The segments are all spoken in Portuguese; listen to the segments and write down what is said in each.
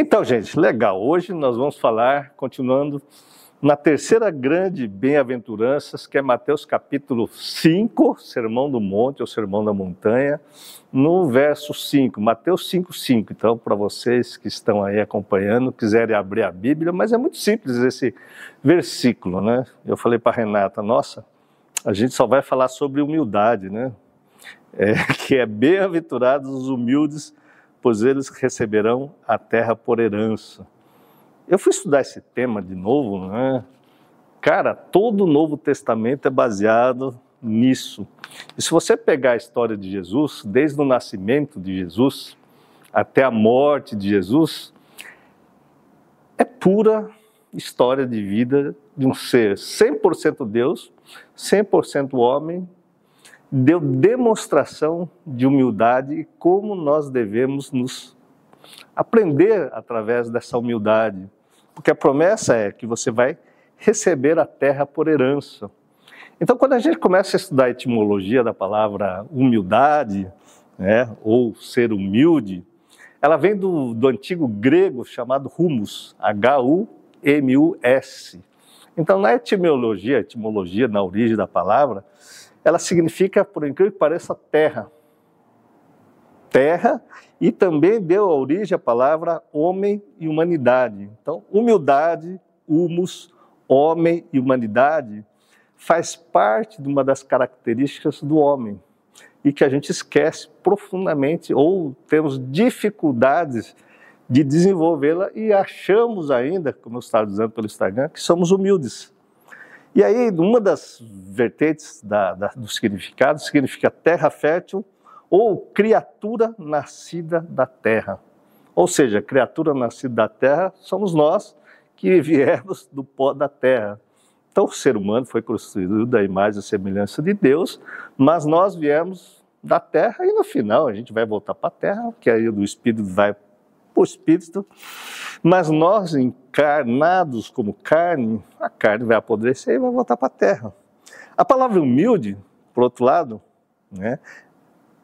Então, gente, legal. Hoje nós vamos falar, continuando na terceira grande bem-aventuranças, que é Mateus capítulo 5, Sermão do Monte ou Sermão da Montanha, no verso 5, Mateus 5, 5. Então, para vocês que estão aí acompanhando, quiserem abrir a Bíblia, mas é muito simples esse versículo, né? Eu falei para Renata, nossa, a gente só vai falar sobre humildade, né? É, que é bem-aventurados os humildes, pois eles receberão a terra por herança. Eu fui estudar esse tema de novo, né? Cara, todo o Novo Testamento é baseado nisso. E se você pegar a história de Jesus, desde o nascimento de Jesus até a morte de Jesus, é pura história de vida de um ser 100% Deus, 100% homem, deu demonstração de humildade e como nós devemos nos aprender através dessa humildade. Porque a promessa é que você vai receber a terra por herança. Então, quando a gente começa a estudar a etimologia da palavra humildade, né, ou ser humilde, ela vem do, do antigo grego chamado humus, H-U-M-U-S. Então, na etimologia, etimologia, na origem da palavra, ela significa, por incrível que pareça, terra. Terra e também deu origem à palavra homem e humanidade. Então, humildade, humus, homem e humanidade faz parte de uma das características do homem e que a gente esquece profundamente ou temos dificuldades de desenvolvê-la e achamos ainda, como eu estava dizendo pelo Instagram, que somos humildes. E aí, uma das vertentes da, da, do significado significa terra fértil ou criatura nascida da terra. Ou seja, criatura nascida da terra somos nós que viemos do pó da terra. Então, o ser humano foi construído da imagem e semelhança de Deus, mas nós viemos da terra e no final a gente vai voltar para a terra, que aí do espírito vai o espírito, mas nós encarnados como carne, a carne vai apodrecer e vai voltar para a terra. A palavra humilde, por outro lado, né,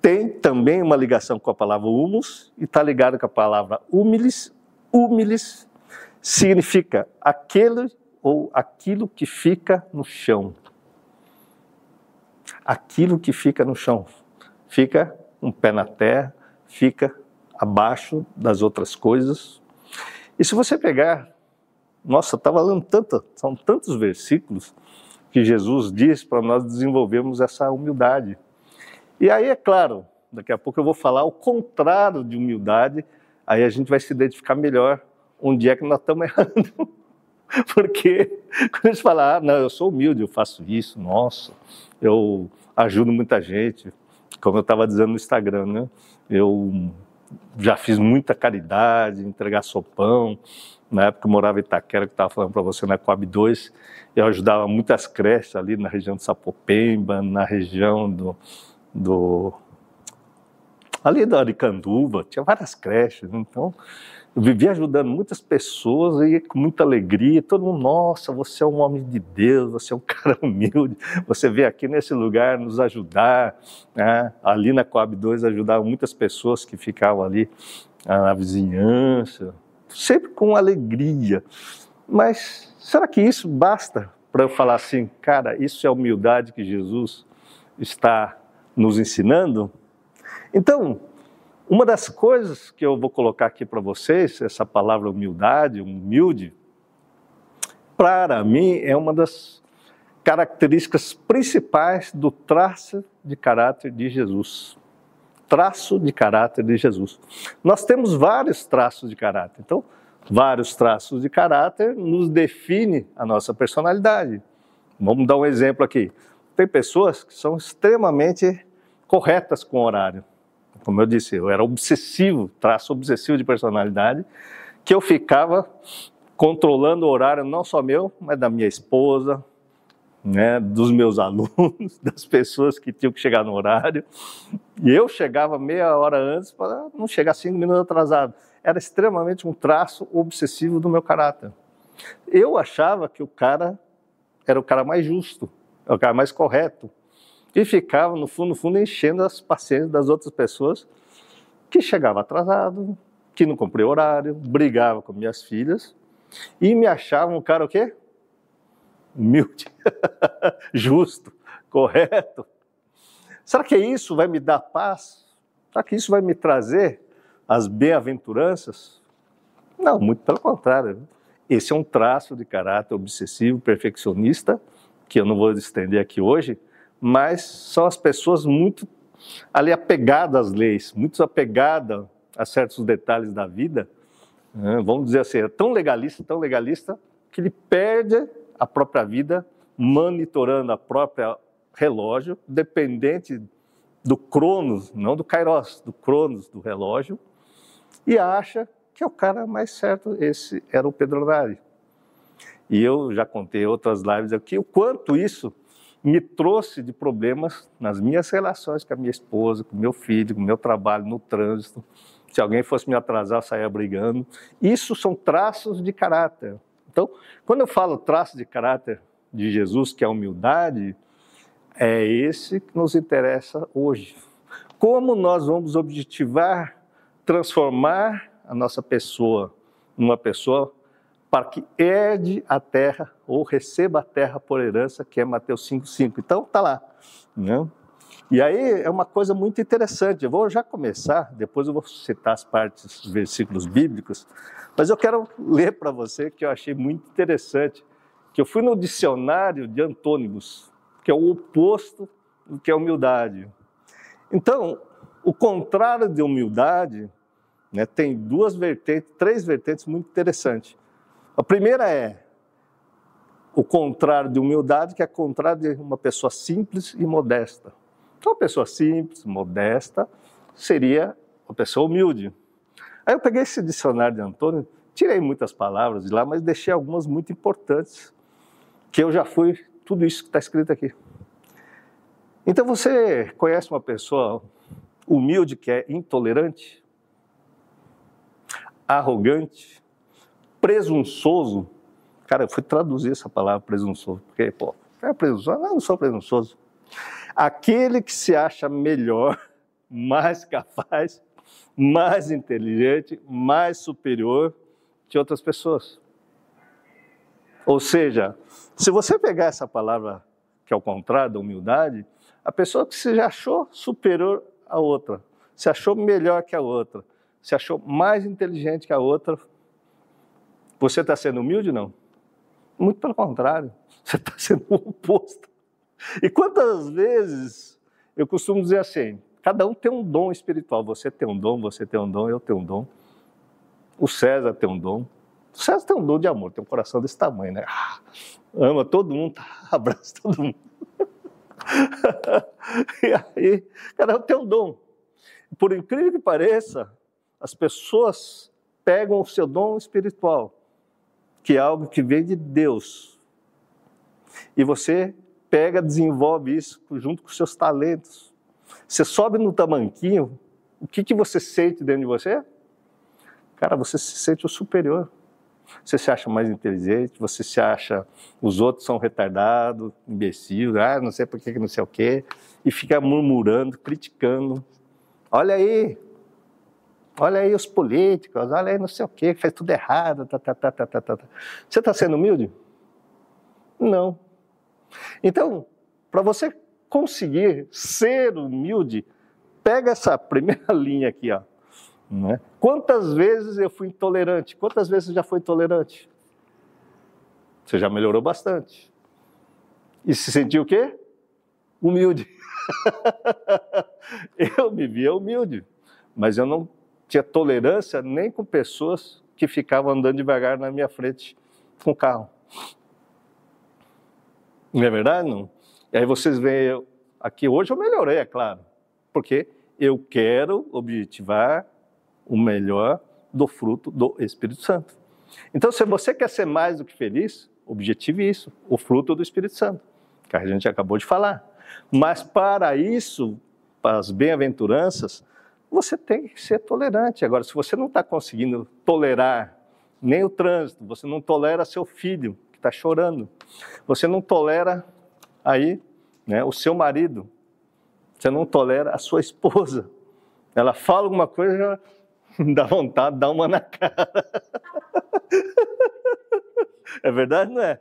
tem também uma ligação com a palavra humus e está ligado com a palavra humilis. Humilis significa aquele ou aquilo que fica no chão. Aquilo que fica no chão. Fica um pé na terra, fica abaixo das outras coisas. E se você pegar, nossa, estava lendo tanto, são tantos versículos que Jesus diz para nós desenvolvermos essa humildade. E aí, é claro, daqui a pouco eu vou falar o contrário de humildade, aí a gente vai se identificar melhor onde é que nós estamos errando. Porque quando a gente fala, ah, não, eu sou humilde, eu faço isso, nossa, eu ajudo muita gente, como eu estava dizendo no Instagram, né? Eu já fiz muita caridade, entregar sopão. Na época eu morava em Itaquera, que estava falando para você na Coab 2, eu ajudava muitas creches ali na região de Sapopemba, na região do, do ali da Aricanduva, tinha várias creches, então eu vivia ajudando muitas pessoas e com muita alegria, todo mundo, nossa, você é um homem de Deus, você é um cara humilde, você veio aqui nesse lugar nos ajudar, né? ali na Coab 2 ajudava muitas pessoas que ficavam ali ah, na vizinhança, sempre com alegria, mas será que isso basta para eu falar assim, cara, isso é a humildade que Jesus está nos ensinando. Então, uma das coisas que eu vou colocar aqui para vocês, essa palavra humildade, humilde, para mim é uma das características principais do traço de caráter de Jesus. Traço de caráter de Jesus. Nós temos vários traços de caráter. Então, vários traços de caráter nos define a nossa personalidade. Vamos dar um exemplo aqui. Tem pessoas que são extremamente corretas com o horário. Como eu disse, eu era obsessivo, traço obsessivo de personalidade, que eu ficava controlando o horário não só meu, mas da minha esposa, né, dos meus alunos, das pessoas que tinham que chegar no horário. E eu chegava meia hora antes para não chegar cinco minutos atrasado. Era extremamente um traço obsessivo do meu caráter. Eu achava que o cara era o cara mais justo, o cara mais correto. E ficava, no fundo, no fundo, enchendo as paciências das outras pessoas que chegavam atrasado, que não cumpria horário, brigava com minhas filhas e me achava um cara o quê? Humilde, justo, correto. Será que isso vai me dar paz? Será que isso vai me trazer as bem-aventuranças? Não, muito pelo contrário. Esse é um traço de caráter obsessivo, perfeccionista, que eu não vou estender aqui hoje, mas são as pessoas muito ali apegadas às leis, muito apegadas a certos detalhes da vida. Né? Vamos dizer assim, é tão legalista, tão legalista, que ele perde a própria vida monitorando a própria relógio, dependente do cronos, não do kairos, do cronos do relógio, e acha que é o cara mais certo. Esse era o Pedro Nari. E eu já contei outras lives aqui o quanto isso me trouxe de problemas nas minhas relações com a minha esposa, com meu filho, com meu trabalho no trânsito. Se alguém fosse me atrasar, eu saía brigando. Isso são traços de caráter. Então, quando eu falo traço de caráter de Jesus, que é a humildade, é esse que nos interessa hoje. Como nós vamos objetivar, transformar a nossa pessoa numa pessoa para que herde a terra ou receba a terra por herança, que é Mateus 5,5. Então, está lá. Né? E aí é uma coisa muito interessante. Eu vou já começar, depois eu vou citar as partes, os versículos bíblicos, mas eu quero ler para você que eu achei muito interessante, que eu fui no dicionário de antônimos, que é o oposto do que é humildade. Então, o contrário de humildade né, tem duas vertentes, três vertentes muito interessantes. A primeira é o contrário de humildade, que é contrário de uma pessoa simples e modesta. Então, uma pessoa simples, modesta, seria uma pessoa humilde. Aí eu peguei esse dicionário de Antônio, tirei muitas palavras de lá, mas deixei algumas muito importantes, que eu já fui, tudo isso que está escrito aqui. Então, você conhece uma pessoa humilde que é intolerante? arrogante, presunçoso. Cara, eu fui traduzir essa palavra presunçoso, porque, pô, é presunçoso? Não, não sou presunçoso. Aquele que se acha melhor, mais capaz, mais inteligente, mais superior que outras pessoas. Ou seja, se você pegar essa palavra que é o contrário da humildade, a pessoa que se achou superior à outra, se achou melhor que a outra, se achou mais inteligente que a outra, você está sendo humilde? Não. Muito pelo contrário, você está sendo o oposto. E quantas vezes eu costumo dizer assim: cada um tem um dom espiritual. Você tem um dom, você tem um dom, eu tenho um dom. O César tem um dom. O César tem um dom de amor, tem um coração desse tamanho, né? Ah, ama todo mundo, abraça todo mundo. e aí, cada um tem um dom. Por incrível que pareça, as pessoas pegam o seu dom espiritual, que é algo que vem de Deus, e você pega, desenvolve isso junto com seus talentos. Você sobe no tamanquinho, o que, que você sente dentro de você? Cara, você se sente o superior. Você se acha mais inteligente, você se acha os outros são retardados, imbecil, ah, não sei por que não sei o quê, e fica murmurando, criticando. Olha aí, Olha aí os políticos, olha aí não sei o quê, faz tudo errado. Tá, tá, tá, tá, tá, tá. Você está sendo humilde? Não. Então, para você conseguir ser humilde, pega essa primeira linha aqui, ó. Né? Quantas vezes eu fui intolerante? Quantas vezes você já foi intolerante? Você já melhorou bastante. E se sentiu o quê? Humilde. eu me via humilde, mas eu não tinha tolerância nem com pessoas que ficavam andando devagar na minha frente com o carro. Não é verdade? Não? E aí vocês veem, aqui hoje eu melhorei, é claro, porque eu quero objetivar o melhor do fruto do Espírito Santo. Então, se você quer ser mais do que feliz, objetive isso, o fruto do Espírito Santo, que a gente acabou de falar. Mas para isso, para as bem-aventuranças, você tem que ser tolerante. Agora, se você não está conseguindo tolerar nem o trânsito, você não tolera seu filho que está chorando, você não tolera aí né, o seu marido, você não tolera a sua esposa. Ela fala alguma coisa, já Dá vontade de dar uma na cara. É verdade, não é?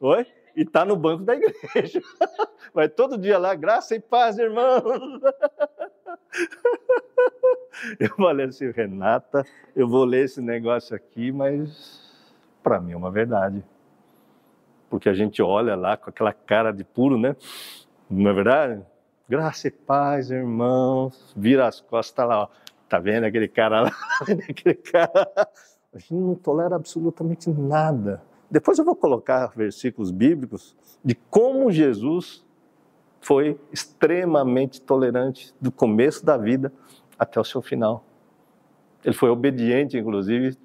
Oi? E está no banco da igreja. Vai todo dia lá, graça e paz, irmãos. Eu falei assim, Renata, eu vou ler esse negócio aqui, mas para mim é uma verdade. Porque a gente olha lá com aquela cara de puro, né? Não é verdade? Graça e paz, irmãos. Vira as costas, tá lá, ó. Tá vendo aquele cara lá? aquele cara. A gente não tolera absolutamente nada. Depois eu vou colocar versículos bíblicos de como Jesus foi extremamente tolerante do começo da vida até o seu final. Ele foi obediente, inclusive,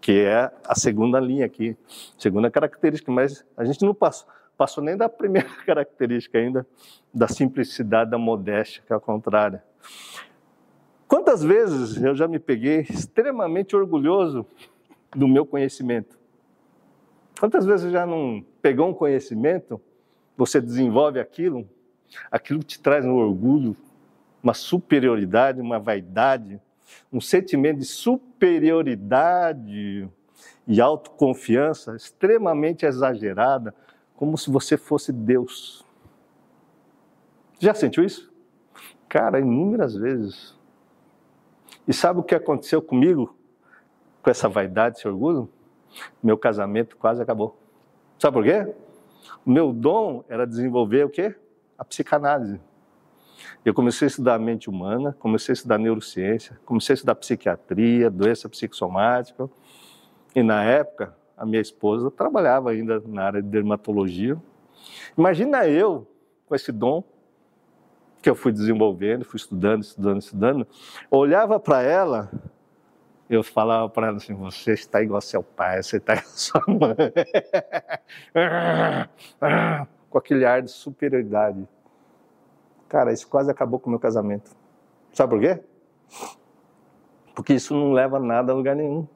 que é a segunda linha aqui, segunda característica, mas a gente não passou, passou nem da primeira característica ainda, da simplicidade, da modéstia, que é a contrária. Quantas vezes eu já me peguei extremamente orgulhoso do meu conhecimento? Quantas vezes já não pegou um conhecimento, você desenvolve aquilo, aquilo te traz um orgulho, uma superioridade, uma vaidade, um sentimento de superioridade e autoconfiança extremamente exagerada, como se você fosse Deus. Já sentiu isso? Cara, inúmeras vezes. E sabe o que aconteceu comigo com essa vaidade, esse orgulho? meu casamento quase acabou. Sabe por quê? O meu dom era desenvolver o quê? A psicanálise. Eu comecei a estudar a mente humana, comecei a estudar neurociência, comecei a estudar psiquiatria, doença psicossomática. E na época, a minha esposa trabalhava ainda na área de dermatologia. Imagina eu com esse dom que eu fui desenvolvendo, fui estudando, estudando, estudando, olhava para ela eu falava para ela assim: você está igual seu pai, você está igual sua mãe. com aquele ar de superioridade. Cara, isso quase acabou com o meu casamento. Sabe por quê? Porque isso não leva nada a lugar nenhum.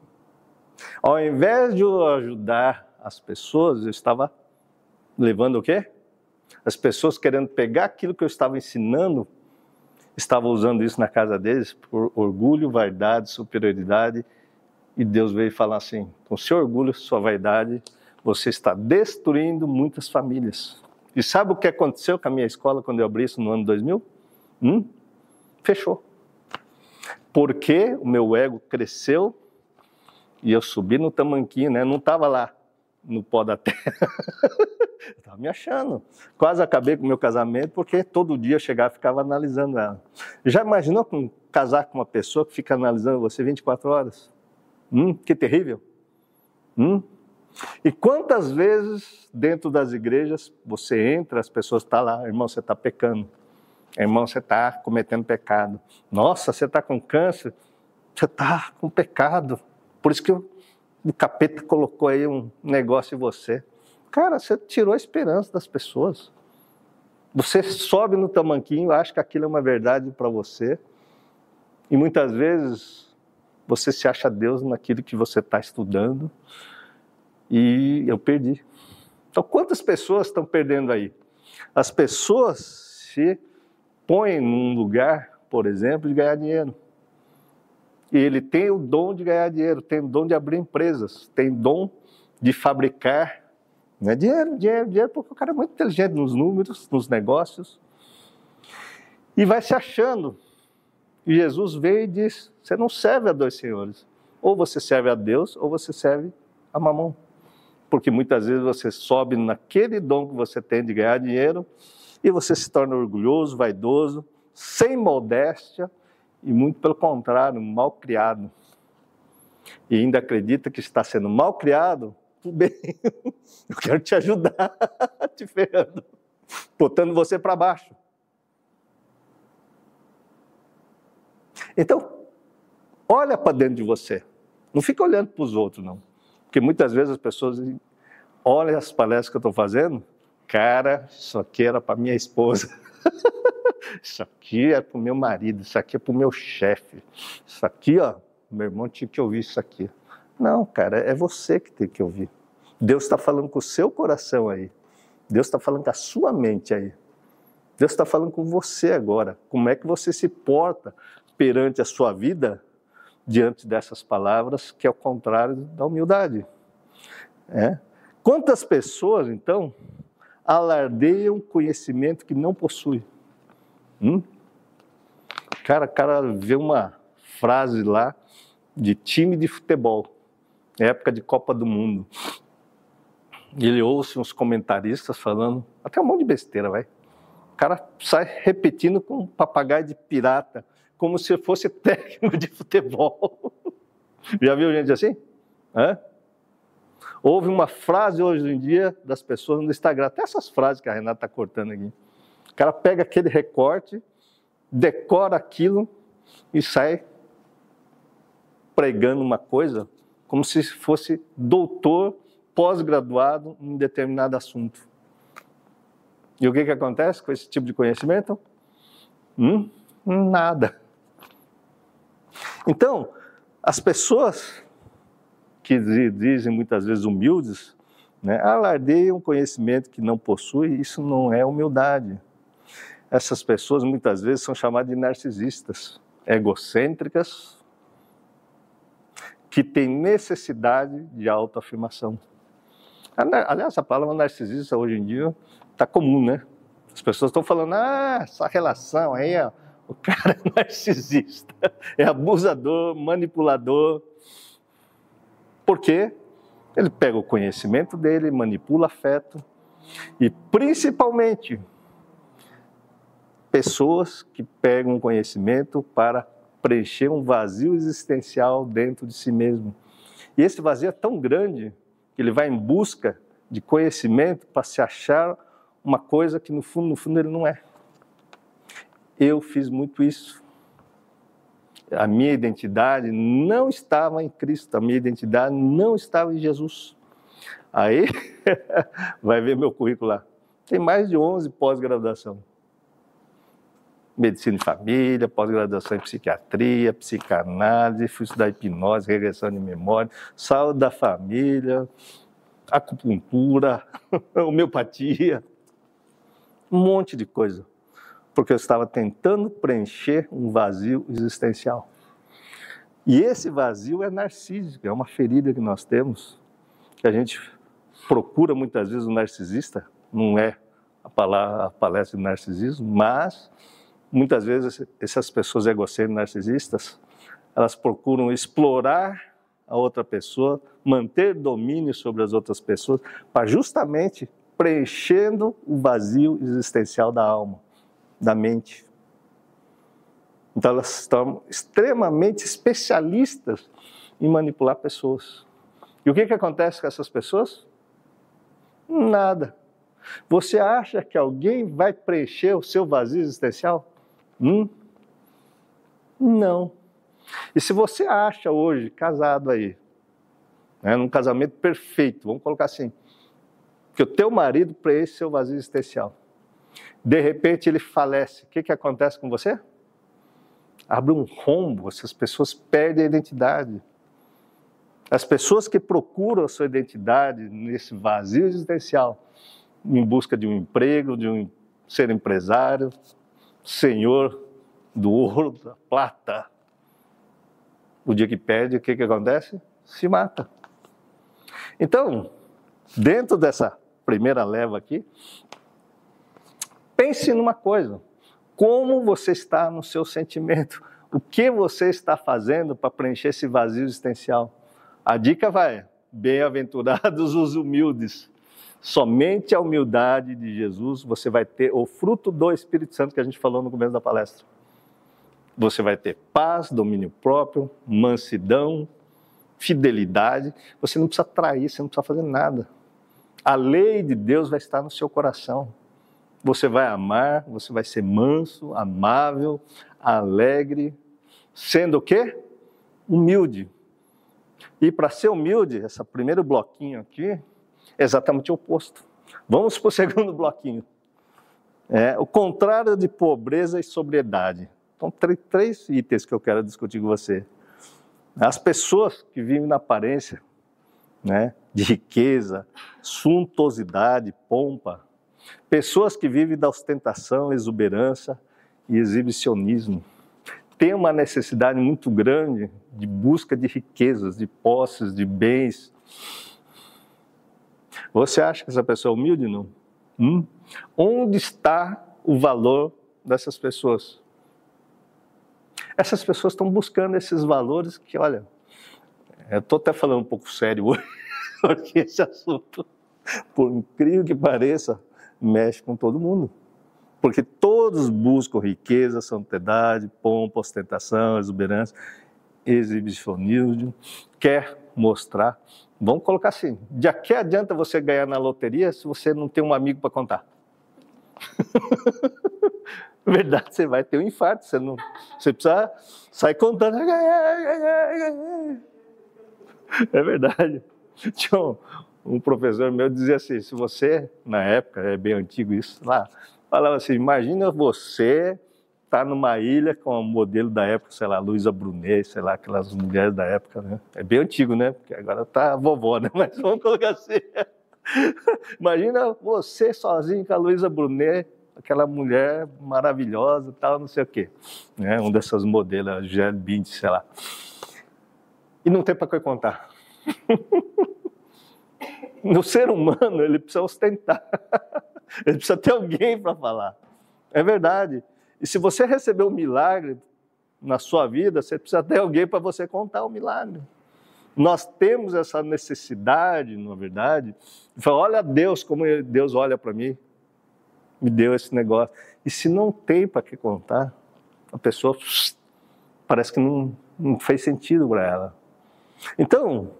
Ao invés de eu ajudar as pessoas, eu estava levando o quê? As pessoas querendo pegar aquilo que eu estava ensinando estava usando isso na casa deles por orgulho, vaidade, superioridade. E Deus veio falar assim: com seu orgulho, sua vaidade, você está destruindo muitas famílias. E sabe o que aconteceu com a minha escola quando eu abri isso no ano 2000? Hum? Fechou. Porque o meu ego cresceu e eu subi no tamanquinho, né? Não estava lá no pó da terra. Estava me achando. Quase acabei com o meu casamento porque todo dia eu chegava e ficava analisando ela. Já imaginou com, casar com uma pessoa que fica analisando você 24 horas? Hum, que terrível. Hum? E quantas vezes dentro das igrejas você entra, as pessoas estão tá lá, irmão, você está pecando. Irmão, você está cometendo pecado. Nossa, você está com câncer. Você está com pecado. Por isso que o capeta colocou aí um negócio em você. Cara, você tirou a esperança das pessoas. Você sobe no tamanquinho, acha que aquilo é uma verdade para você, e muitas vezes você se acha Deus naquilo que você está estudando, e eu perdi. Então, quantas pessoas estão perdendo aí? As pessoas se põem num lugar, por exemplo, de ganhar dinheiro. E ele tem o dom de ganhar dinheiro, tem o dom de abrir empresas, tem dom de fabricar não é dinheiro, dinheiro, dinheiro, porque o cara é muito inteligente nos números, nos negócios. E vai se achando. E Jesus veio e diz: Você não serve a dois senhores. Ou você serve a Deus, ou você serve a mamão. Porque muitas vezes você sobe naquele dom que você tem de ganhar dinheiro e você se torna orgulhoso, vaidoso, sem modéstia e muito pelo contrário, mal criado. E ainda acredita que está sendo mal criado bem, eu quero te ajudar, te ferrando, botando você para baixo. Então, olha para dentro de você. Não fica olhando para os outros, não. Porque muitas vezes as pessoas olham as palestras que eu estou fazendo, cara, isso aqui era para minha esposa. isso aqui é para o meu marido, isso aqui é para o meu chefe. Isso aqui, ó, meu irmão tinha que ouvir isso aqui. Não, cara, é você que tem que ouvir. Deus está falando com o seu coração aí. Deus está falando com a sua mente aí. Deus está falando com você agora. Como é que você se porta perante a sua vida diante dessas palavras, que é o contrário da humildade. É. Quantas pessoas, então, alardeiam conhecimento que não possui? Hum? Cara, cara vê uma frase lá de time de futebol, época de Copa do Mundo. Ele ouve uns comentaristas falando, até um monte de besteira, vai. O cara sai repetindo com um papagaio de pirata, como se fosse técnico de futebol. Já viu gente assim? Hã? Houve uma frase hoje em dia das pessoas no Instagram, até essas frases que a Renata está cortando aqui. O cara pega aquele recorte, decora aquilo e sai pregando uma coisa como se fosse doutor pós-graduado em determinado assunto. E o que, que acontece com esse tipo de conhecimento? Hum, nada. Então, as pessoas que dizem muitas vezes humildes, né, alardeiam conhecimento que não possui, isso não é humildade. Essas pessoas muitas vezes são chamadas de narcisistas, egocêntricas, que têm necessidade de autoafirmação. Aliás, a palavra narcisista hoje em dia está comum, né? As pessoas estão falando, ah, essa relação aí, ó, o cara é narcisista, é abusador, manipulador. Por quê? Ele pega o conhecimento dele, manipula afeto e, principalmente, pessoas que pegam o conhecimento para preencher um vazio existencial dentro de si mesmo. E esse vazio é tão grande que ele vai em busca de conhecimento para se achar uma coisa que no fundo, no fundo ele não é. Eu fiz muito isso. A minha identidade não estava em Cristo, a minha identidade não estava em Jesus. Aí, vai ver meu currículo lá. Tem mais de 11 pós-graduação medicina de família, pós-graduação em psiquiatria, psicanálise, fui estudar hipnose, regressão de memória, saúde da família, acupuntura, homeopatia, um monte de coisa, porque eu estava tentando preencher um vazio existencial. E esse vazio é narcísico, é uma ferida que nós temos, que a gente procura muitas vezes o narcisista, não é a, a palestra de narcisismo, mas muitas vezes essas pessoas egocêntricas narcisistas, elas procuram explorar a outra pessoa, manter domínio sobre as outras pessoas, para justamente preenchendo o vazio existencial da alma, da mente. Então elas estão extremamente especialistas em manipular pessoas. E o que, que acontece com essas pessoas? Nada. Você acha que alguém vai preencher o seu vazio existencial? Hum? Não. E se você acha hoje, casado aí, né, num casamento perfeito, vamos colocar assim, que o teu marido preenche seu vazio existencial. De repente ele falece, o que, que acontece com você? Abre um rombo, essas pessoas perdem a identidade. As pessoas que procuram a sua identidade nesse vazio existencial, em busca de um emprego, de um ser empresário, senhor do ouro, da plata. O dia que perde, o que, que acontece? Se mata. Então, dentro dessa primeira leva aqui, pense numa coisa: como você está no seu sentimento? O que você está fazendo para preencher esse vazio existencial? A dica vai: bem-aventurados os humildes, Somente a humildade de Jesus você vai ter o fruto do Espírito Santo que a gente falou no começo da palestra. Você vai ter paz, domínio próprio, mansidão, fidelidade. Você não precisa trair, você não precisa fazer nada. A lei de Deus vai estar no seu coração. Você vai amar, você vai ser manso, amável, alegre, sendo o quê? Humilde. E para ser humilde, esse primeiro bloquinho aqui, exatamente o oposto. Vamos para o segundo bloquinho. É, o contrário de pobreza e sobriedade. Então, três itens que eu quero discutir com você. As pessoas que vivem na aparência né, de riqueza, suntuosidade, pompa. Pessoas que vivem da ostentação, exuberância e exibicionismo. tem uma necessidade muito grande de busca de riquezas, de posses, de bens. Você acha que essa pessoa é humilde? Não. Hum? Onde está o valor dessas pessoas? Essas pessoas estão buscando esses valores que, olha, eu estou até falando um pouco sério hoje, porque esse assunto, por incrível que pareça, mexe com todo mundo. Porque todos buscam riqueza, santidade, pompa, ostentação, exuberância, exibicionismo, quer mostrar. Vamos colocar assim: de que adianta você ganhar na loteria se você não tem um amigo para contar? Verdade, você vai ter um infarto, você, não, você precisa sair contando. É verdade. Tinha um, um professor meu dizia assim: se você, na época, é bem antigo isso, lá, falava assim: imagina você tá numa ilha com o modelo da época, sei lá, Luísa Brunet, sei lá, aquelas mulheres da época, né? É bem antigo, né? Porque agora tá vovó, né? Mas vamos colocar assim. imagina você sozinho com a Luísa Brunet, aquela mulher maravilhosa, tal, não sei o quê. Né? Um dessas modelos, Gisele Bint, sei lá. E não tem para que contar. no ser humano, ele precisa ostentar. Ele precisa ter alguém para falar. É verdade. E se você recebeu um milagre na sua vida, você precisa ter alguém para você contar o milagre. Nós temos essa necessidade, na verdade, de falar: olha Deus, como Deus olha para mim, me deu esse negócio. E se não tem para que contar, a pessoa parece que não, não fez sentido para ela. Então,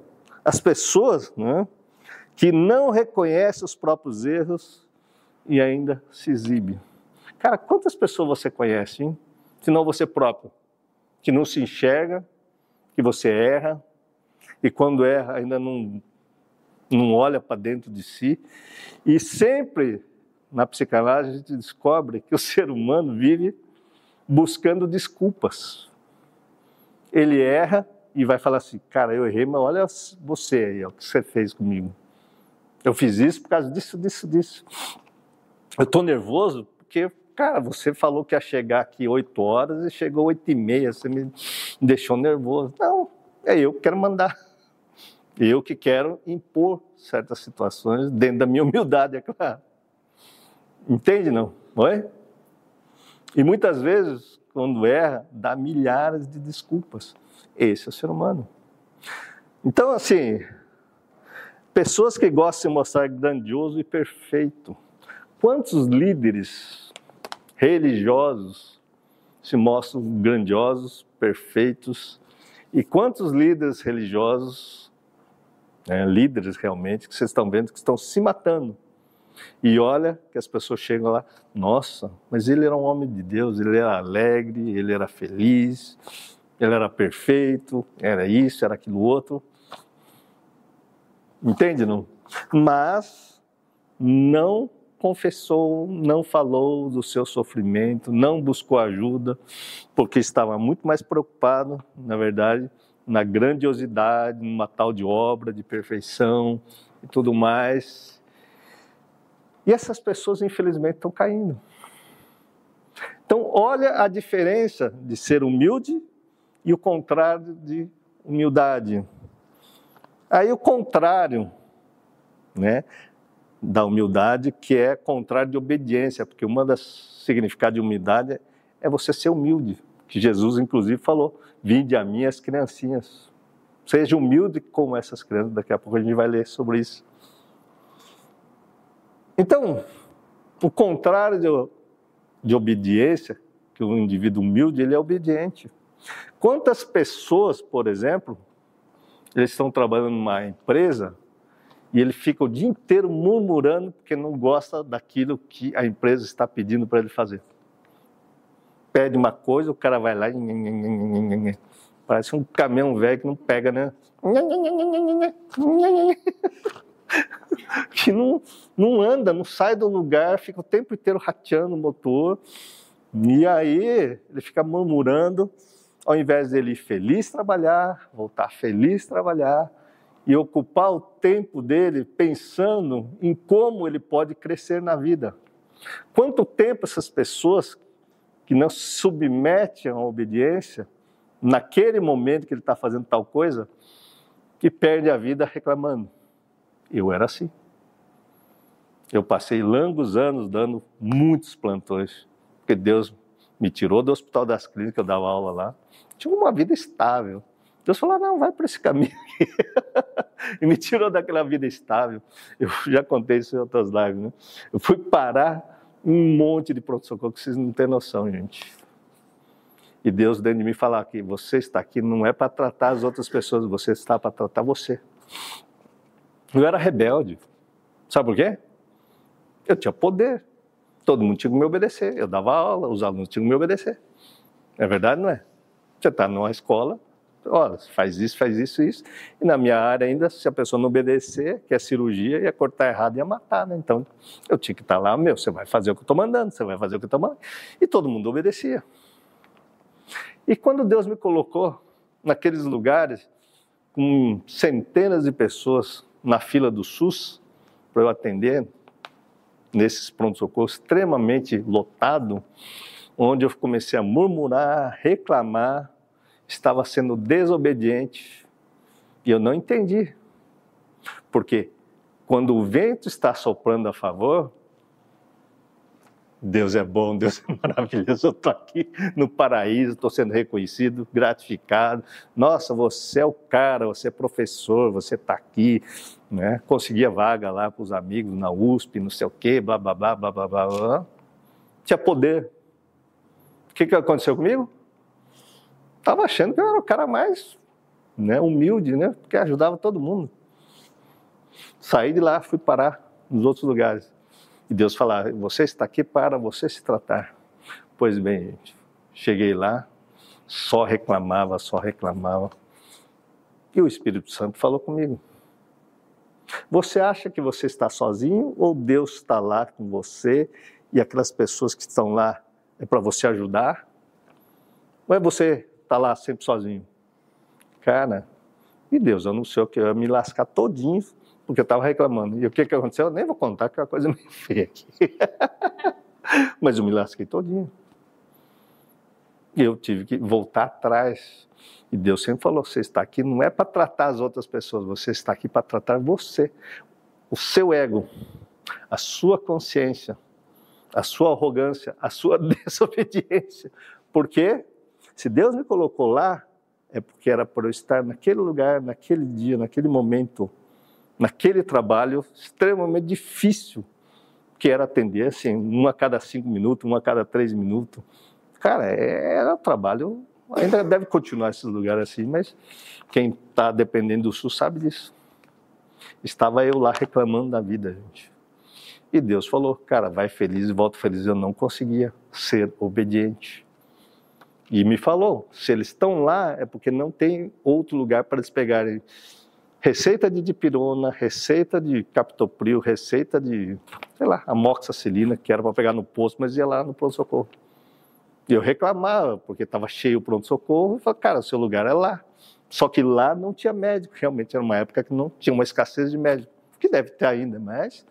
as pessoas né, que não reconhecem os próprios erros e ainda se exibe. Cara, quantas pessoas você conhece, hein? Se não você próprio, que não se enxerga, que você erra, e quando erra ainda não, não olha para dentro de si. E sempre na psicanálise a gente descobre que o ser humano vive buscando desculpas. Ele erra e vai falar assim: Cara, eu errei, mas olha você aí, o que você fez comigo. Eu fiz isso por causa disso, disso, disso. Eu estou nervoso porque, cara, você falou que ia chegar aqui 8 horas e chegou 8 e meia, você me deixou nervoso. Não, é eu que quero mandar. Eu que quero impor certas situações dentro da minha humildade, é claro. Entende, não? Oi? E muitas vezes, quando erra, dá milhares de desculpas. Esse é o ser humano. Então, assim, pessoas que gostam de mostrar grandioso e perfeito. Quantos líderes religiosos se mostram grandiosos, perfeitos? E quantos líderes religiosos, né, líderes realmente, que vocês estão vendo que estão se matando? E olha que as pessoas chegam lá, nossa, mas ele era um homem de Deus, ele era alegre, ele era feliz, ele era perfeito, era isso, era aquilo outro. Entende, não? Mas não confessou, não falou do seu sofrimento, não buscou ajuda, porque estava muito mais preocupado, na verdade, na grandiosidade, numa tal de obra de perfeição e tudo mais. E essas pessoas, infelizmente, estão caindo. Então, olha a diferença de ser humilde e o contrário de humildade. Aí o contrário, né, da humildade, que é contrário de obediência, porque uma das significados de humildade é você ser humilde, que Jesus inclusive falou: "Vinde a mim as criancinhas". Seja humilde como essas crianças, daqui a pouco a gente vai ler sobre isso. Então, o contrário de, de obediência, que o indivíduo humilde, ele é obediente. Quantas pessoas, por exemplo, eles estão trabalhando numa empresa e ele fica o dia inteiro murmurando porque não gosta daquilo que a empresa está pedindo para ele fazer. Pede uma coisa, o cara vai lá e parece um caminhão velho que não pega, né? que não, não anda, não sai do lugar, fica o tempo inteiro rateando o motor. E aí ele fica murmurando ao invés dele ir feliz trabalhar, voltar feliz trabalhar e ocupar o tempo dele pensando em como ele pode crescer na vida. Quanto tempo essas pessoas que não se submete à obediência, naquele momento que ele está fazendo tal coisa, que perde a vida reclamando. Eu era assim. Eu passei longos anos dando muitos plantões, porque Deus me tirou do Hospital das Clínicas, eu dava aula lá. Tinha uma vida estável. Deus falou: não, vai para esse caminho aqui. e me tirou daquela vida estável. Eu já contei isso em outras lives, né? Eu fui parar um monte de pronto-socorro que vocês não têm noção, gente. E Deus dentro de mim falar que você está aqui não é para tratar as outras pessoas, você está para tratar você. Eu era rebelde. Sabe por quê? Eu tinha poder. Todo mundo tinha que me obedecer. Eu dava aula, os alunos tinham que me obedecer. É verdade, não é? Você está numa escola, olha, faz isso, faz isso, isso. E na minha área ainda, se a pessoa não obedecer, que é cirurgia, ia cortar errado e ia matar, né? Então, eu tinha que estar lá, meu, você vai fazer o que eu estou mandando, você vai fazer o que eu estou mandando. E todo mundo obedecia. E quando Deus me colocou naqueles lugares, com centenas de pessoas na fila do SUS, para eu atender, nesses pronto-socorros extremamente lotado, onde eu comecei a murmurar, reclamar, estava sendo desobediente e eu não entendi. Porque quando o vento está soprando a favor, Deus é bom, Deus é maravilhoso. Eu estou aqui no paraíso, estou sendo reconhecido, gratificado. Nossa, você é o cara, você é professor, você está aqui. Né? Conseguia vaga lá com os amigos na USP, não sei o quê, blá, blá, blá, blá, blá, blá. Tinha poder. O que, que aconteceu comigo? Estava achando que eu era o cara mais né, humilde, né, porque ajudava todo mundo. Saí de lá, fui parar nos outros lugares. E Deus falar: Você está aqui para você se tratar. Pois bem, gente, cheguei lá, só reclamava, só reclamava. E o Espírito Santo falou comigo. Você acha que você está sozinho ou Deus está lá com você e aquelas pessoas que estão lá é para você ajudar? Ou é você tá lá sempre sozinho. Cara, e Deus anunciou que eu ia me lascar todinho, porque eu estava reclamando. E o que, que aconteceu? Eu nem vou contar, que é uma coisa meio feia aqui. Mas eu me lasquei todinho. E eu tive que voltar atrás. E Deus sempre falou: você está aqui não é para tratar as outras pessoas, você está aqui para tratar você. O seu ego, a sua consciência, a sua arrogância, a sua desobediência. Por quê? Se Deus me colocou lá, é porque era para eu estar naquele lugar, naquele dia, naquele momento, naquele trabalho extremamente difícil, que era atender assim, um a cada cinco minutos, um a cada três minutos. Cara, é, era um trabalho, ainda deve continuar esse lugar assim, mas quem está dependendo do SUS sabe disso. Estava eu lá reclamando da vida, gente. E Deus falou, cara, vai feliz e volta feliz. Eu não conseguia ser obediente. E me falou: se eles estão lá, é porque não tem outro lugar para eles pegarem receita de dipirona, receita de captopril, receita de, sei lá, amoxicilina, que era para pegar no posto, mas ia lá no pronto-socorro. E eu reclamava, porque estava cheio o pronto-socorro, e falei, cara, o seu lugar é lá. Só que lá não tinha médico, realmente era uma época que não tinha uma escassez de médico, que deve ter ainda, mas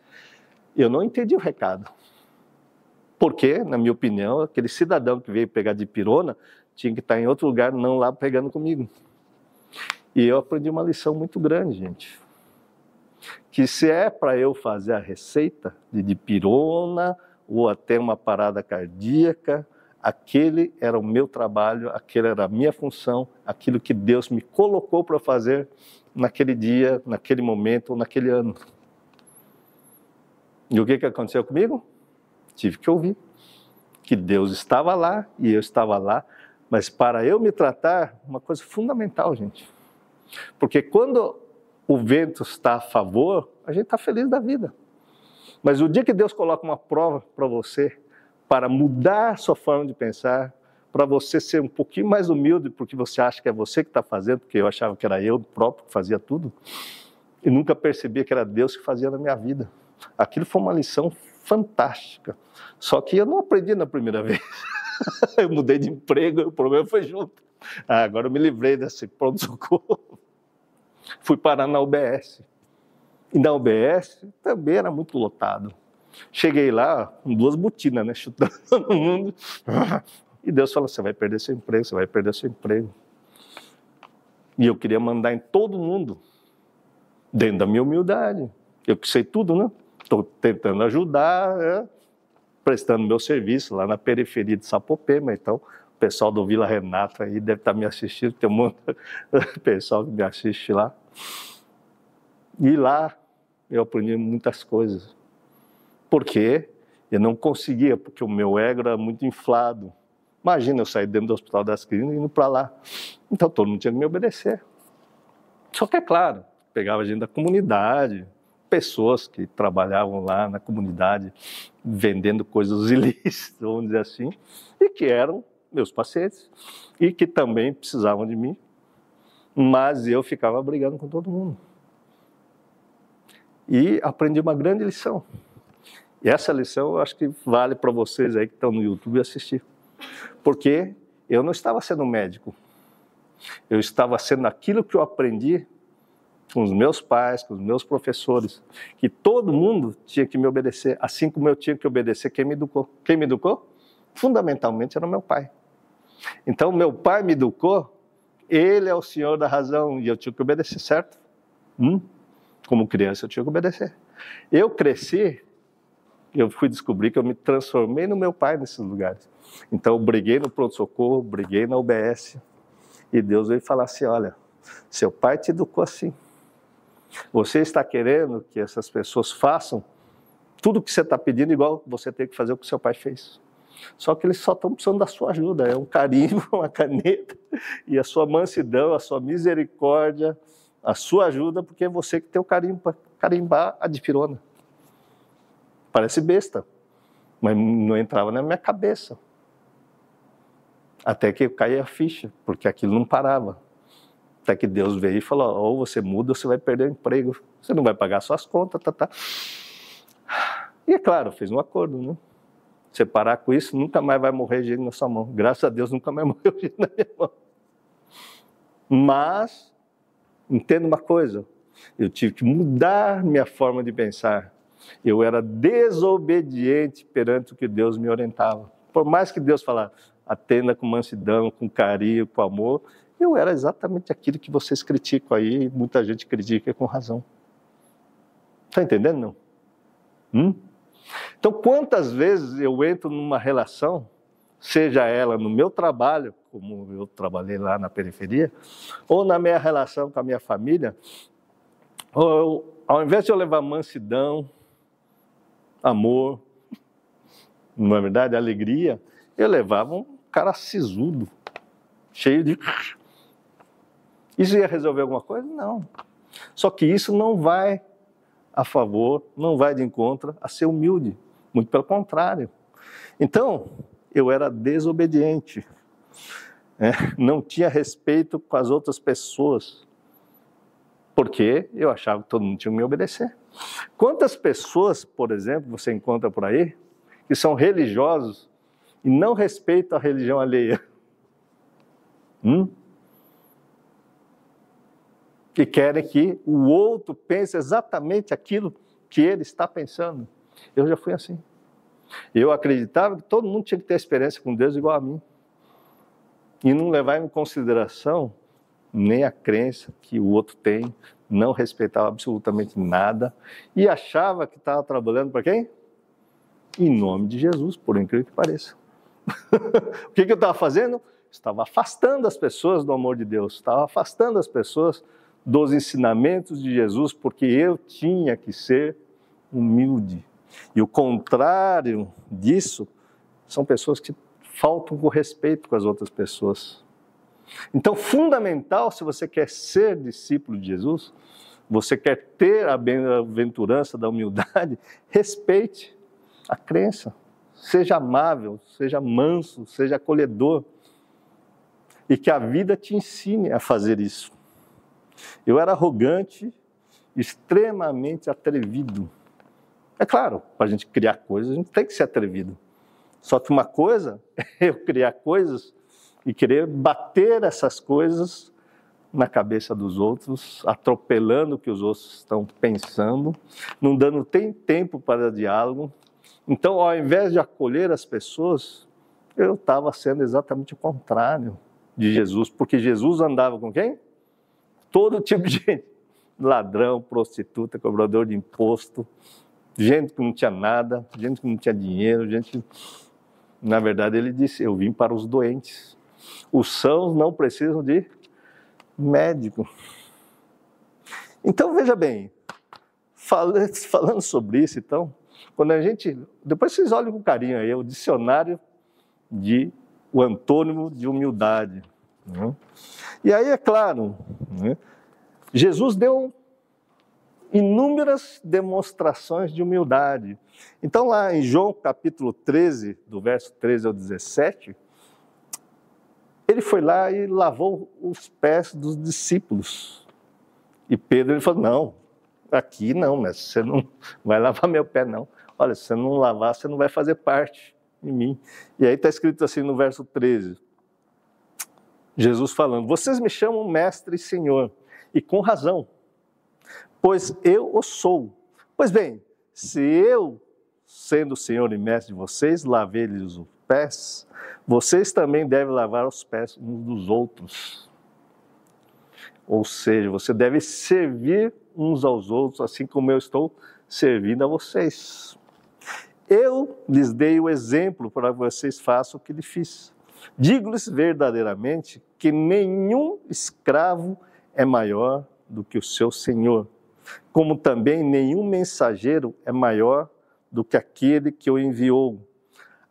eu não entendi o recado. Porque, na minha opinião, aquele cidadão que veio pegar de pirona tinha que estar em outro lugar, não lá pegando comigo. E eu aprendi uma lição muito grande, gente. Que se é para eu fazer a receita de dipirona ou até uma parada cardíaca, aquele era o meu trabalho, aquele era a minha função, aquilo que Deus me colocou para fazer naquele dia, naquele momento ou naquele ano. E o que, que aconteceu comigo? Tive que ouvir que Deus estava lá e eu estava lá, mas para eu me tratar, uma coisa fundamental, gente. Porque quando o vento está a favor, a gente está feliz da vida. Mas o dia que Deus coloca uma prova para você, para mudar sua forma de pensar, para você ser um pouquinho mais humilde, porque você acha que é você que está fazendo, porque eu achava que era eu próprio que fazia tudo, e nunca percebia que era Deus que fazia na minha vida. Aquilo foi uma lição fantástica. Só que eu não aprendi na primeira vez. eu mudei de emprego, o problema foi junto. Ah, agora eu me livrei desse pronto-socorro. Fui parar na UBS. E na UBS também era muito lotado. Cheguei lá com duas botinas, né? Chutando todo mundo. E Deus falou: você vai perder seu emprego, você vai perder seu emprego. E eu queria mandar em todo mundo, dentro da minha humildade. Eu que sei tudo, né? Estou tentando ajudar, né? prestando meu serviço lá na periferia de Sapopema. Então, o pessoal do Vila Renata aí deve estar me assistindo, tem um monte de pessoal que me assiste lá. E lá eu aprendi muitas coisas. Por quê? Eu não conseguia, porque o meu ego era muito inflado. Imagina eu sair dentro do Hospital das Clínicas e indo para lá. Então todo mundo tinha que me obedecer. Só que é claro, pegava gente da comunidade, pessoas que trabalhavam lá na comunidade vendendo coisas ilícitas, vamos dizer assim, e que eram meus pacientes e que também precisavam de mim, mas eu ficava brigando com todo mundo. E aprendi uma grande lição. E essa lição eu acho que vale para vocês aí que estão no YouTube assistir. Porque eu não estava sendo médico. Eu estava sendo aquilo que eu aprendi com os meus pais, com os meus professores, que todo mundo tinha que me obedecer, assim como eu tinha que obedecer quem me educou. Quem me educou? Fundamentalmente era meu pai. Então, meu pai me educou, ele é o senhor da razão e eu tinha que obedecer, certo? Hum? Como criança, eu tinha que obedecer. Eu cresci, eu fui descobrir que eu me transformei no meu pai nesses lugares. Então, eu briguei no pronto-socorro, briguei na UBS, e Deus veio falar assim: olha, seu pai te educou assim. Você está querendo que essas pessoas façam tudo o que você está pedindo, igual você tem que fazer o que seu pai fez. Só que eles só estão precisando da sua ajuda, é um carimbo, uma caneta, e a sua mansidão, a sua misericórdia, a sua ajuda, porque é você que tem o carimbo para carimbar a dipirona. Parece besta, mas não entrava na minha cabeça. Até que caía a ficha, porque aquilo não parava. Até que Deus veio e falou: ou você muda ou você vai perder o emprego, você não vai pagar suas contas, tá, tá. E é claro, fez um acordo, né? Você parar com isso, nunca mais vai morrer gente na sua mão. Graças a Deus, nunca mais morreu gente na minha mão. Mas, entenda uma coisa, eu tive que mudar minha forma de pensar. Eu era desobediente perante o que Deus me orientava. Por mais que Deus falasse, atenda com mansidão, com carinho, com amor, eu era exatamente aquilo que vocês criticam aí, muita gente critica com razão. Está entendendo, não? Hum? Então, quantas vezes eu entro numa relação, seja ela no meu trabalho, como eu trabalhei lá na periferia, ou na minha relação com a minha família, ou, ao invés de eu levar mansidão, amor, não é verdade, alegria, eu levava um cara sisudo, cheio de isso ia resolver alguma coisa? Não. Só que isso não vai a favor, não vai de encontro a ser humilde. Muito pelo contrário. Então, eu era desobediente. É, não tinha respeito com as outras pessoas. Porque eu achava que todo mundo tinha que me obedecer. Quantas pessoas, por exemplo, você encontra por aí, que são religiosos e não respeitam a religião alheia? Hum? Que querem que o outro pense exatamente aquilo que ele está pensando. Eu já fui assim. Eu acreditava que todo mundo tinha que ter experiência com Deus igual a mim. E não levar em consideração nem a crença que o outro tem, não respeitava absolutamente nada e achava que estava trabalhando para quem? Em nome de Jesus, por incrível que pareça. o que, que eu estava fazendo? Estava afastando as pessoas do amor de Deus, estava afastando as pessoas dos ensinamentos de Jesus, porque eu tinha que ser humilde. E o contrário disso são pessoas que faltam com respeito com as outras pessoas. Então, fundamental, se você quer ser discípulo de Jesus, você quer ter a bem-aventurança da humildade, respeite a crença. Seja amável, seja manso, seja acolhedor. E que a vida te ensine a fazer isso. Eu era arrogante, extremamente atrevido. É claro, para a gente criar coisas, a gente tem que ser atrevido. Só que uma coisa é eu criar coisas e querer bater essas coisas na cabeça dos outros, atropelando o que os outros estão pensando, não dando tem tempo para diálogo. Então, ao invés de acolher as pessoas, eu estava sendo exatamente o contrário de Jesus, porque Jesus andava com quem? Todo tipo de gente. Ladrão, prostituta, cobrador de imposto, gente que não tinha nada, gente que não tinha dinheiro, gente. Na verdade, ele disse: Eu vim para os doentes. Os sãos não precisam de médico. Então, veja bem, falando, falando sobre isso, então, quando a gente. Depois vocês olhem com carinho aí, o dicionário de o antônimo de humildade. Né? E aí, é claro, né? Jesus deu inúmeras demonstrações de humildade. Então, lá em João capítulo 13, do verso 13 ao 17, ele foi lá e lavou os pés dos discípulos. E Pedro ele falou: Não, aqui não, mas você não vai lavar meu pé, não. Olha, se você não lavar, você não vai fazer parte de mim. E aí está escrito assim no verso 13: Jesus falando: Vocês me chamam mestre e senhor, e com razão, pois eu o sou. Pois bem, se eu, sendo senhor e mestre de vocês, lavei-lhes os pés, vocês também devem lavar os pés uns dos outros. Ou seja, você deve servir uns aos outros, assim como eu estou servindo a vocês. Eu lhes dei o exemplo para vocês façam o que lhe fiz. Digo-lhes verdadeiramente que nenhum escravo é maior do que o seu senhor, como também nenhum mensageiro é maior do que aquele que o enviou.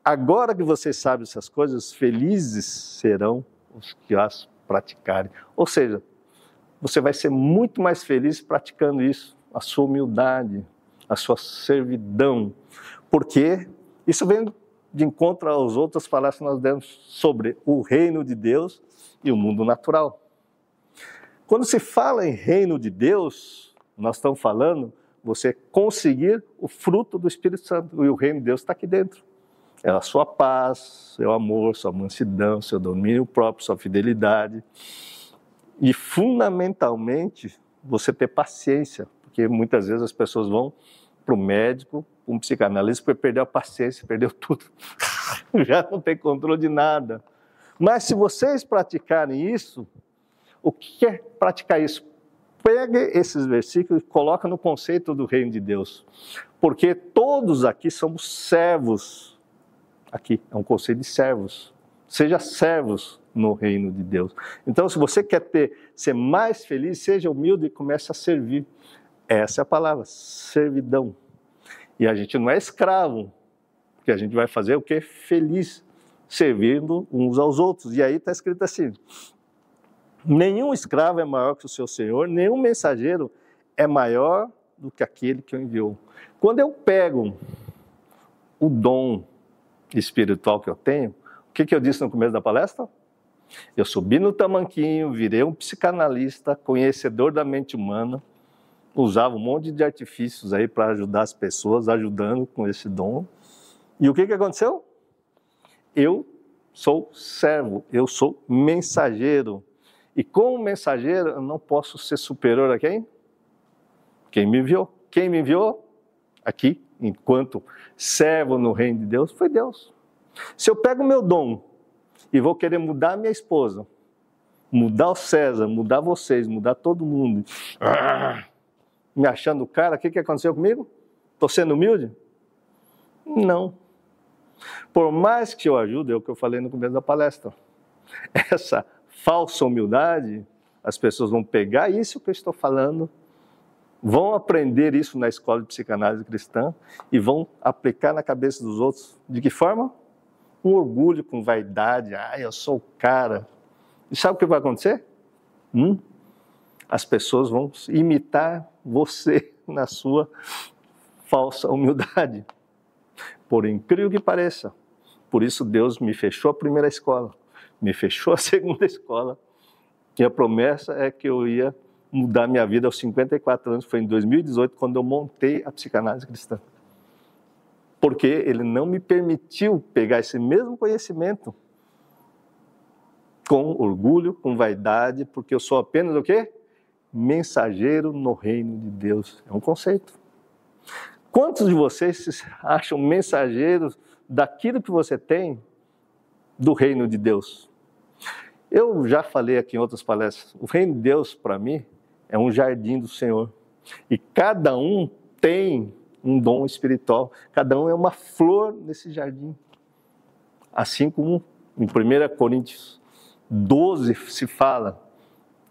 Agora que vocês sabem essas coisas, felizes serão os que as praticarem. Ou seja, você vai ser muito mais feliz praticando isso, a sua humildade, a sua servidão, porque isso vem de encontro aos outras palestras que nós demos sobre o reino de Deus e o mundo natural. Quando se fala em reino de Deus, nós estamos falando você conseguir o fruto do Espírito Santo, e o reino de Deus está aqui dentro. É a sua paz, seu amor, sua mansidão, seu domínio próprio, sua fidelidade. E fundamentalmente, você ter paciência, porque muitas vezes as pessoas vão para o médico, um psicanalista, porque perdeu a paciência, perdeu tudo. Já não tem controle de nada. Mas se vocês praticarem isso, o que é praticar isso? Pegue esses versículos e coloca no conceito do reino de Deus. Porque todos aqui somos servos. Aqui é um conceito de servos. Seja servos no reino de Deus. Então, se você quer ter, ser mais feliz, seja humilde e comece a servir. Essa é a palavra, servidão. E a gente não é escravo, porque a gente vai fazer o que? Feliz, servindo uns aos outros. E aí está escrito assim: nenhum escravo é maior que o seu senhor, nenhum mensageiro é maior do que aquele que o enviou. Quando eu pego o dom espiritual que eu tenho, o que, que eu disse no começo da palestra? Eu subi no tamanquinho, virei um psicanalista, conhecedor da mente humana, usava um monte de artifícios aí para ajudar as pessoas, ajudando com esse dom. E o que, que aconteceu? Eu sou servo, eu sou mensageiro. E como mensageiro, eu não posso ser superior a quem? Quem me enviou. Quem me enviou? Aqui, enquanto servo no reino de Deus, foi Deus. Se eu pego o meu dom e vou querer mudar a minha esposa, mudar o César, mudar vocês, mudar todo mundo, me achando cara, o que, que aconteceu comigo? Estou sendo humilde? Não. Por mais que eu ajude, é o que eu falei no começo da palestra, essa falsa humildade, as pessoas vão pegar isso que eu estou falando, vão aprender isso na escola de psicanálise cristã e vão aplicar na cabeça dos outros. De que forma? Com orgulho, com vaidade. Ah, eu sou o cara. E sabe o que vai acontecer? Hum? As pessoas vão imitar você na sua falsa humildade. Por incrível que pareça. Por isso Deus me fechou a primeira escola, me fechou a segunda escola. E a promessa é que eu ia mudar minha vida aos 54 anos. Foi em 2018 quando eu montei a psicanálise cristã porque ele não me permitiu pegar esse mesmo conhecimento com orgulho, com vaidade, porque eu sou apenas o quê? Mensageiro no reino de Deus. É um conceito. Quantos de vocês se acham mensageiros daquilo que você tem do reino de Deus. Eu já falei aqui em outras palestras, o reino de Deus, para mim, é um jardim do Senhor. E cada um tem um dom espiritual, cada um é uma flor nesse jardim. Assim como em 1 Coríntios 12 se fala,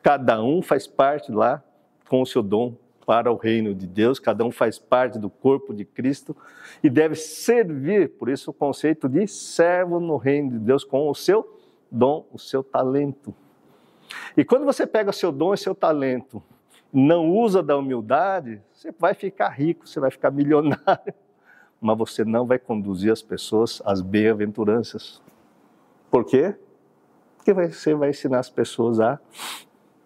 cada um faz parte lá com o seu dom para o reino de Deus, cada um faz parte do corpo de Cristo e deve servir, por isso o conceito de servo no reino de Deus com o seu dom, o seu talento. E quando você pega o seu dom e seu talento, não usa da humildade, você vai ficar rico, você vai ficar milionário, mas você não vai conduzir as pessoas às bem-aventuranças. Por quê? Porque você vai ensinar as pessoas a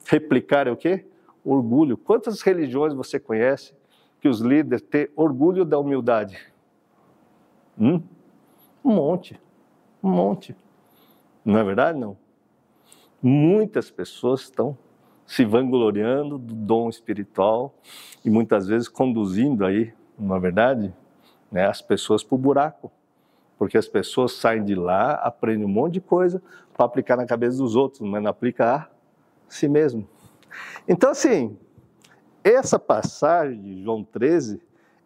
replicar o quê? orgulho. Quantas religiões você conhece que os líderes têm orgulho da humildade? Hum? Um monte, um monte. Não é verdade? Não. Muitas pessoas estão se vangloriando do dom espiritual e muitas vezes conduzindo aí, não é verdade, né, as pessoas para o buraco. Porque as pessoas saem de lá, aprendem um monte de coisa para aplicar na cabeça dos outros, mas não aplica a si mesmo. Então, assim, essa passagem de João 13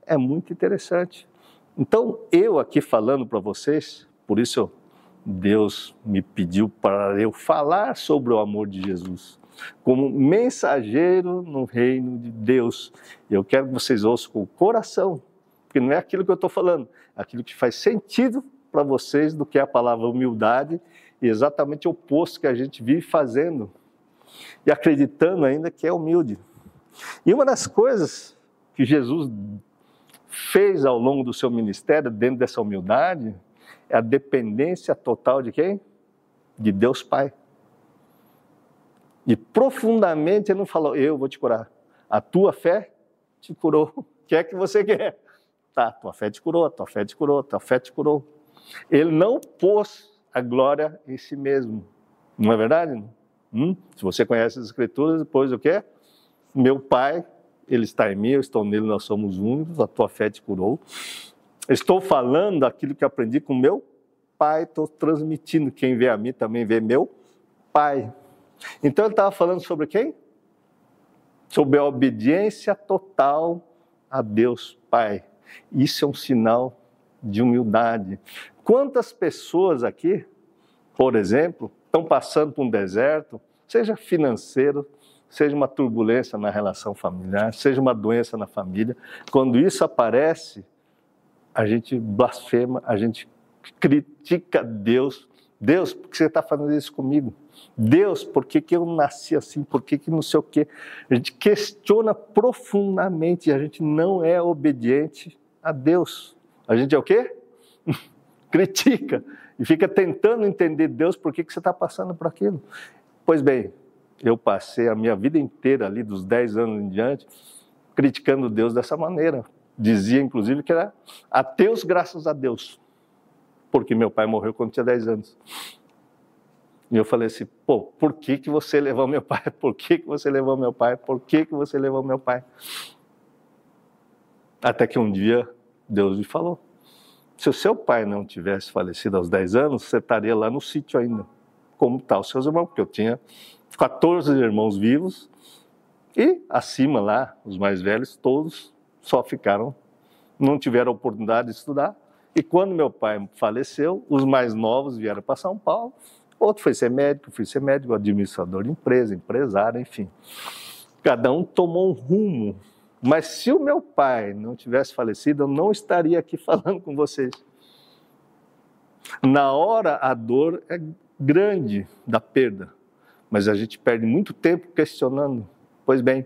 é muito interessante. Então, eu aqui falando para vocês, por isso Deus me pediu para eu falar sobre o amor de Jesus, como mensageiro no reino de Deus. Eu quero que vocês ouçam com o coração, porque não é aquilo que eu estou falando, é aquilo que faz sentido para vocês do que é a palavra humildade e exatamente o oposto que a gente vive fazendo e acreditando ainda que é humilde. E uma das coisas que Jesus fez ao longo do seu ministério, dentro dessa humildade, é a dependência total de quem? De Deus Pai. E profundamente ele não falou, eu vou te curar. A tua fé te curou. O que é que você quer? Tá, tua fé te curou, tua fé te curou, tua fé te curou. Ele não pôs a glória em si mesmo. Não é verdade? Hum? Se você conhece as Escrituras, depois o quê? Meu Pai, Ele está em mim, eu estou nele, nós somos únicos, a tua fé te curou. Estou falando aquilo que aprendi com meu Pai, estou transmitindo. Quem vê a mim também vê meu Pai. Então ele estava falando sobre quem? Sobre a obediência total a Deus Pai. Isso é um sinal de humildade. Quantas pessoas aqui, por exemplo, estão passando por um deserto, seja financeiro, seja uma turbulência na relação familiar, seja uma doença na família, quando isso aparece, a gente blasfema, a gente critica Deus. Deus, por que você está fazendo isso comigo? Deus, por que, que eu nasci assim? Por que, que não sei o quê? A gente questiona profundamente, a gente não é obediente a Deus. A gente é o quê? critica e fica tentando entender Deus por que, que você está passando por aquilo. Pois bem, eu passei a minha vida inteira ali, dos 10 anos em diante, criticando Deus dessa maneira. Dizia, inclusive, que era ateus graças a Deus, porque meu pai morreu quando tinha 10 anos. E eu falei assim, pô, por que, que você levou meu pai? Por que, que você levou meu pai? Por que, que você levou meu pai? Até que um dia Deus me falou, se o seu pai não tivesse falecido aos 10 anos, você estaria lá no sítio ainda. Como tal os seus irmãos, porque eu tinha 14 irmãos vivos e acima lá, os mais velhos, todos só ficaram, não tiveram oportunidade de estudar. E quando meu pai faleceu, os mais novos vieram para São Paulo. Outro foi ser médico, fui ser médico, administrador de empresa, empresário, enfim. Cada um tomou um rumo mas se o meu pai não tivesse falecido, eu não estaria aqui falando com vocês. Na hora, a dor é grande da perda, mas a gente perde muito tempo questionando. Pois bem,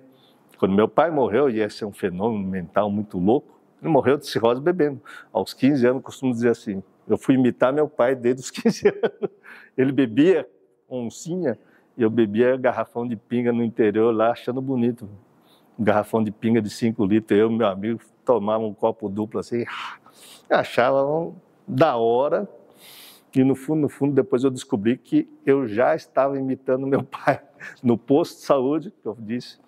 quando meu pai morreu, e esse é um fenômeno mental muito louco, ele morreu de cirrose bebendo. Aos 15 anos, costumo dizer assim: eu fui imitar meu pai desde os 15 anos. Ele bebia oncinha e eu bebia garrafão de pinga no interior lá, achando bonito garrafão de pinga de 5 litros, eu e meu amigo tomava um copo duplo assim, achava da hora. E no fundo, no fundo, depois eu descobri que eu já estava imitando meu pai no posto de saúde, que eu disse,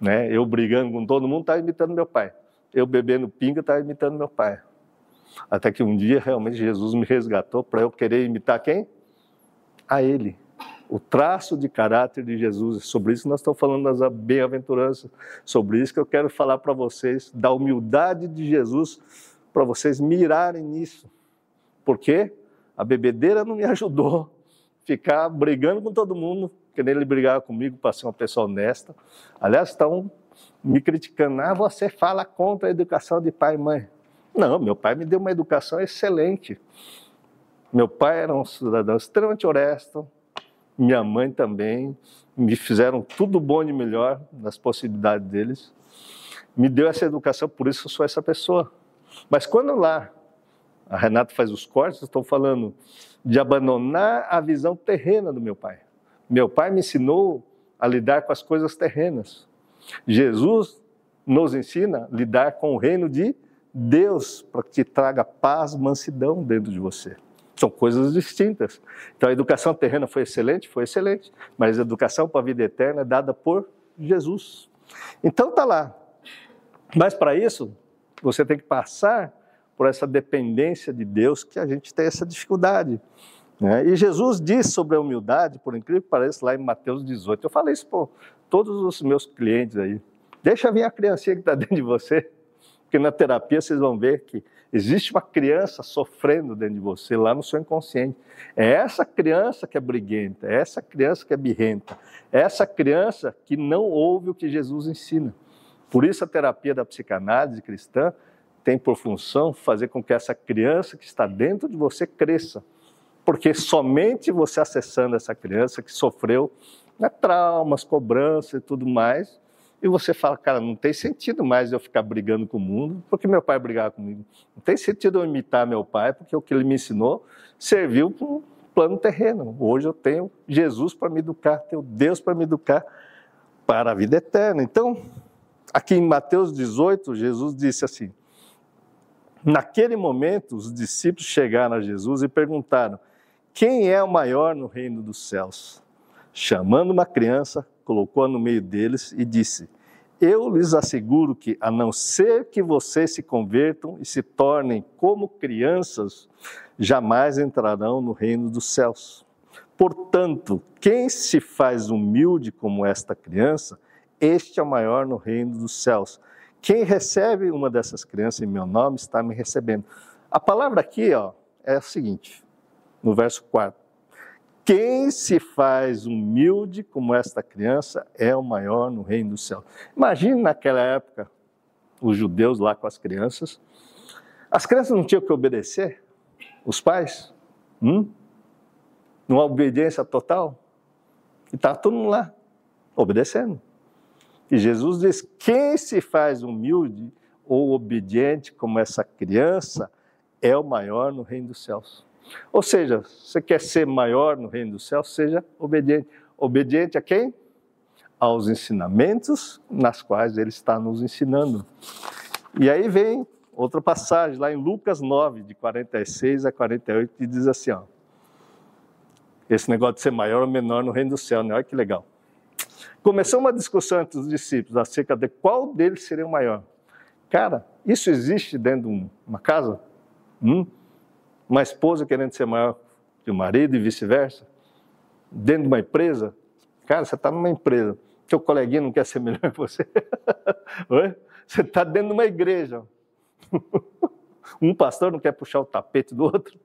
né? Eu brigando com todo mundo, estava imitando meu pai. Eu bebendo pinga, estava imitando meu pai. Até que um dia realmente Jesus me resgatou para eu querer imitar quem? a Ele. O traço de caráter de Jesus. Sobre isso nós estamos falando das bem-aventuranças. Sobre isso que eu quero falar para vocês, da humildade de Jesus, para vocês mirarem nisso. Porque a bebedeira não me ajudou. Ficar brigando com todo mundo, querendo ele brigar comigo para ser uma pessoa honesta. Aliás, estão me criticando. Ah, você fala contra a educação de pai e mãe. Não, meu pai me deu uma educação excelente. Meu pai era um cidadão extremamente honesto, minha mãe também, me fizeram tudo bom de melhor nas possibilidades deles. Me deu essa educação, por isso eu sou essa pessoa. Mas quando lá a Renata faz os cortes, estou falando de abandonar a visão terrena do meu pai. Meu pai me ensinou a lidar com as coisas terrenas. Jesus nos ensina a lidar com o reino de Deus, para que traga paz, mansidão dentro de você. São coisas distintas. Então a educação terrena foi excelente, foi excelente, mas a educação para a vida eterna é dada por Jesus. Então tá lá. Mas para isso, você tem que passar por essa dependência de Deus que a gente tem essa dificuldade. Né? E Jesus diz sobre a humildade, por incrível que pareça, lá em Mateus 18. Eu falei isso para todos os meus clientes aí. Deixa vir a criancinha que está dentro de você, porque na terapia vocês vão ver que Existe uma criança sofrendo dentro de você, lá no seu inconsciente. É essa criança que é briguenta, é essa criança que é birrenta, é essa criança que não ouve o que Jesus ensina. Por isso a terapia da psicanálise cristã tem por função fazer com que essa criança que está dentro de você cresça. Porque somente você acessando essa criança que sofreu né, traumas, cobranças e tudo mais, e você fala, cara, não tem sentido mais eu ficar brigando com o mundo, porque meu pai brigava comigo. Não tem sentido eu imitar meu pai, porque o que ele me ensinou serviu para um plano terreno. Hoje eu tenho Jesus para me educar, tenho Deus para me educar para a vida eterna. Então, aqui em Mateus 18, Jesus disse assim: Naquele momento, os discípulos chegaram a Jesus e perguntaram: Quem é o maior no reino dos céus? Chamando uma criança, colocou-a no meio deles e disse: Eu lhes asseguro que, a não ser que vocês se convertam e se tornem como crianças, jamais entrarão no reino dos céus. Portanto, quem se faz humilde como esta criança, este é o maior no reino dos céus. Quem recebe uma dessas crianças em meu nome está me recebendo. A palavra aqui ó, é a seguinte, no verso 4. Quem se faz humilde como esta criança é o maior no reino do céu. Imagine naquela época os judeus lá com as crianças. As crianças não tinham que obedecer? Os pais? Hum? Numa obediência total? E estava todo mundo lá, obedecendo. E Jesus diz: quem se faz humilde ou obediente como essa criança é o maior no reino dos céus. Ou seja, você quer ser maior no reino do céu, seja obediente. Obediente a quem? Aos ensinamentos nas quais ele está nos ensinando. E aí vem outra passagem, lá em Lucas 9, de 46 a 48, que diz assim: ó, esse negócio de ser maior ou menor no reino do céu, né? Olha que legal. Começou uma discussão entre os discípulos acerca de qual deles seria o maior. Cara, isso existe dentro de uma casa? Hum? Uma esposa querendo ser maior que o marido e vice-versa, dentro de uma empresa, cara, você está numa empresa, seu coleguinha não quer ser melhor que você, você está dentro de uma igreja, um pastor não quer puxar o tapete do outro?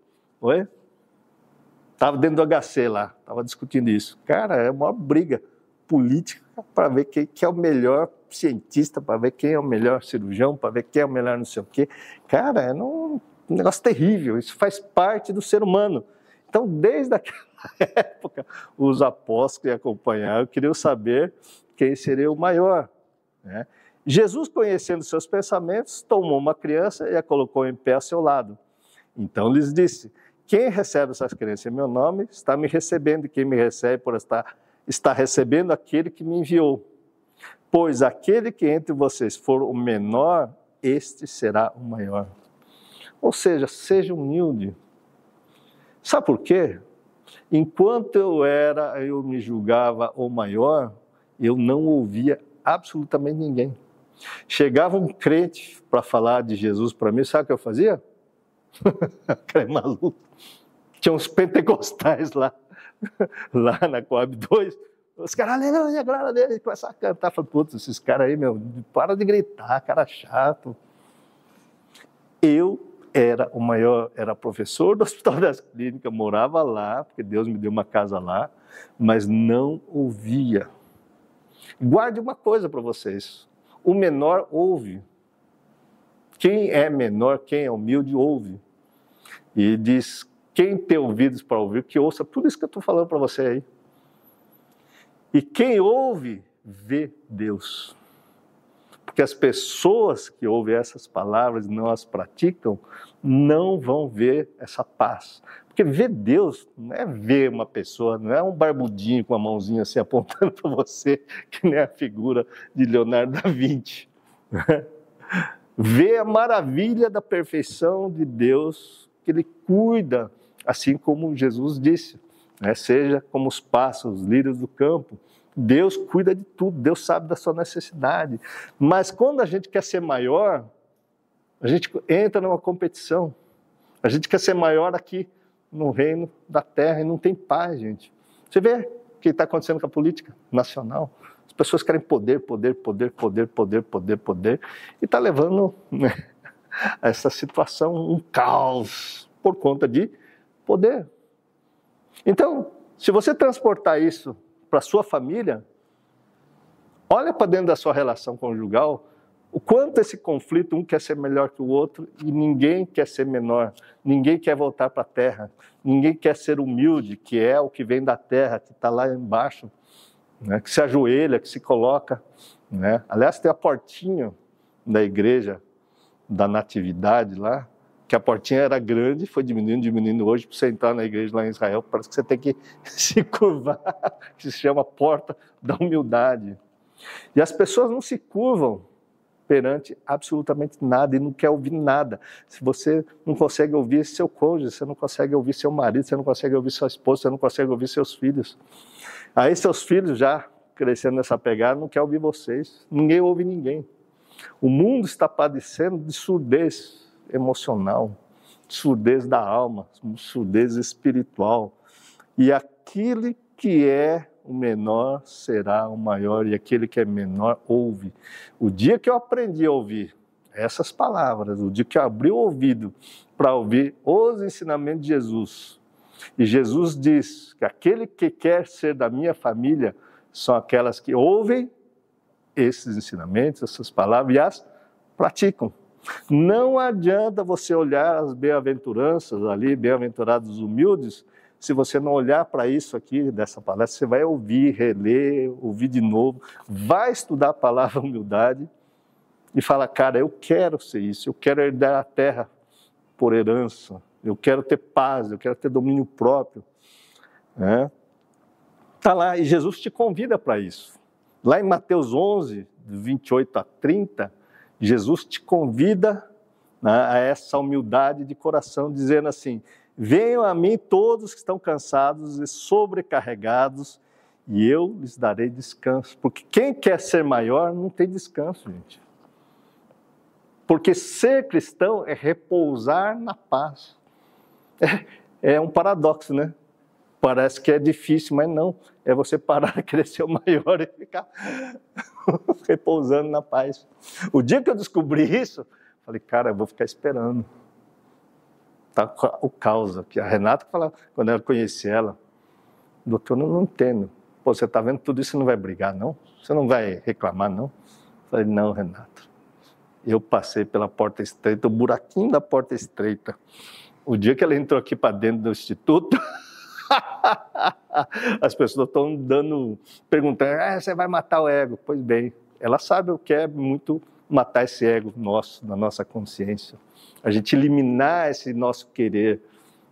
Estava dentro do HC lá, estava discutindo isso. Cara, é uma briga política para ver quem, quem, é o melhor cientista, para ver quem é o melhor cirurgião, para ver quem é o melhor não sei o quê. Cara, é não, um negócio terrível, isso faz parte do ser humano. Então, desde aquela época, os apóstolos que acompanharam queriam saber quem seria o maior. Né? Jesus, conhecendo seus pensamentos, tomou uma criança e a colocou em pé ao seu lado. Então lhes disse: Quem recebe essas crianças em meu nome está me recebendo, e quem me recebe por estar está recebendo aquele que me enviou. Pois aquele que entre vocês for o menor, este será o maior. Ou seja, seja humilde. Sabe por quê? Enquanto eu era, eu me julgava o maior, eu não ouvia absolutamente ninguém. Chegava um crente para falar de Jesus para mim, sabe o que eu fazia? Aquele maluco. Tinha uns pentecostais lá. lá na Coab 2, os caras, aleluia, glória a Deus, e começaram a cantar. Falei, putz, esses caras aí, meu, para de gritar, cara chato. Eu era o maior, era professor do Hospital das Clínicas, morava lá, porque Deus me deu uma casa lá, mas não ouvia. Guarde uma coisa para vocês: o menor ouve. Quem é menor, quem é humilde, ouve. E diz: quem tem ouvidos para ouvir, que ouça tudo isso que eu estou falando para você aí. E quem ouve, vê Deus. Porque as pessoas que ouvem essas palavras e não as praticam, não vão ver essa paz. Porque ver Deus não é ver uma pessoa, não é um barbudinho com a mãozinha assim apontando para você, que nem a figura de Leonardo da Vinci. ver a maravilha da perfeição de Deus, que Ele cuida, assim como Jesus disse né? seja como os pássaros, os lírios do campo. Deus cuida de tudo, Deus sabe da sua necessidade. Mas quando a gente quer ser maior, a gente entra numa competição. A gente quer ser maior aqui no reino da terra e não tem paz, gente. Você vê o que está acontecendo com a política nacional? As pessoas querem poder, poder, poder, poder, poder, poder, poder, e está levando né, a essa situação um caos por conta de poder. Então, se você transportar isso para sua família, olha para dentro da sua relação conjugal, o quanto esse conflito, um quer ser melhor que o outro e ninguém quer ser menor, ninguém quer voltar para a terra, ninguém quer ser humilde, que é o que vem da terra, que está lá embaixo, né? que se ajoelha, que se coloca. Né? Aliás, tem a portinha da igreja da Natividade lá, que a portinha era grande, foi diminuindo, diminuindo. Hoje, para você entrar na igreja lá em Israel, parece que você tem que se curvar, que se chama porta da humildade. E as pessoas não se curvam perante absolutamente nada e não quer ouvir nada. Se você não consegue ouvir seu cônjuge, você não consegue ouvir seu marido, você não consegue ouvir sua esposa, você não consegue ouvir seus filhos. Aí seus filhos já crescendo nessa pegada não quer ouvir vocês. Ninguém ouve ninguém. O mundo está padecendo de surdez emocional, surdez da alma, surdez espiritual. E aquele que é o menor será o maior, e aquele que é menor ouve. O dia que eu aprendi a ouvir essas palavras, o dia que eu abri o ouvido para ouvir os ensinamentos de Jesus, e Jesus diz que aquele que quer ser da minha família são aquelas que ouvem esses ensinamentos, essas palavras e as praticam. Não adianta você olhar as bem-aventuranças ali, bem-aventurados humildes, se você não olhar para isso aqui dessa palestra, você vai ouvir, reler, ouvir de novo, vai estudar a palavra humildade e fala, cara, eu quero ser isso, eu quero herdar a terra por herança, eu quero ter paz, eu quero ter domínio próprio. Né? Tá lá, e Jesus te convida para isso. Lá em Mateus 11, 28 a 30, Jesus te convida né, a essa humildade de coração, dizendo assim: Venham a mim todos que estão cansados e sobrecarregados, e eu lhes darei descanso. Porque quem quer ser maior não tem descanso, gente. Porque ser cristão é repousar na paz. É, é um paradoxo, né? Parece que é difícil, mas não. É você parar de ser o maior e ficar repousando na paz. O dia que eu descobri isso, falei, cara, eu vou ficar esperando. Tá o caos que A Renata falava, quando eu conheci ela, doutor, eu não entendo. Pô, você está vendo tudo isso, você não vai brigar, não? Você não vai reclamar, não? falei, não, Renato. Eu passei pela porta estreita, o buraquinho da porta estreita. O dia que ela entrou aqui para dentro do instituto, As pessoas estão dando, perguntando, ah, você vai matar o ego. Pois bem, ela sabe o que é muito matar esse ego nosso, na nossa consciência. A gente eliminar esse nosso querer,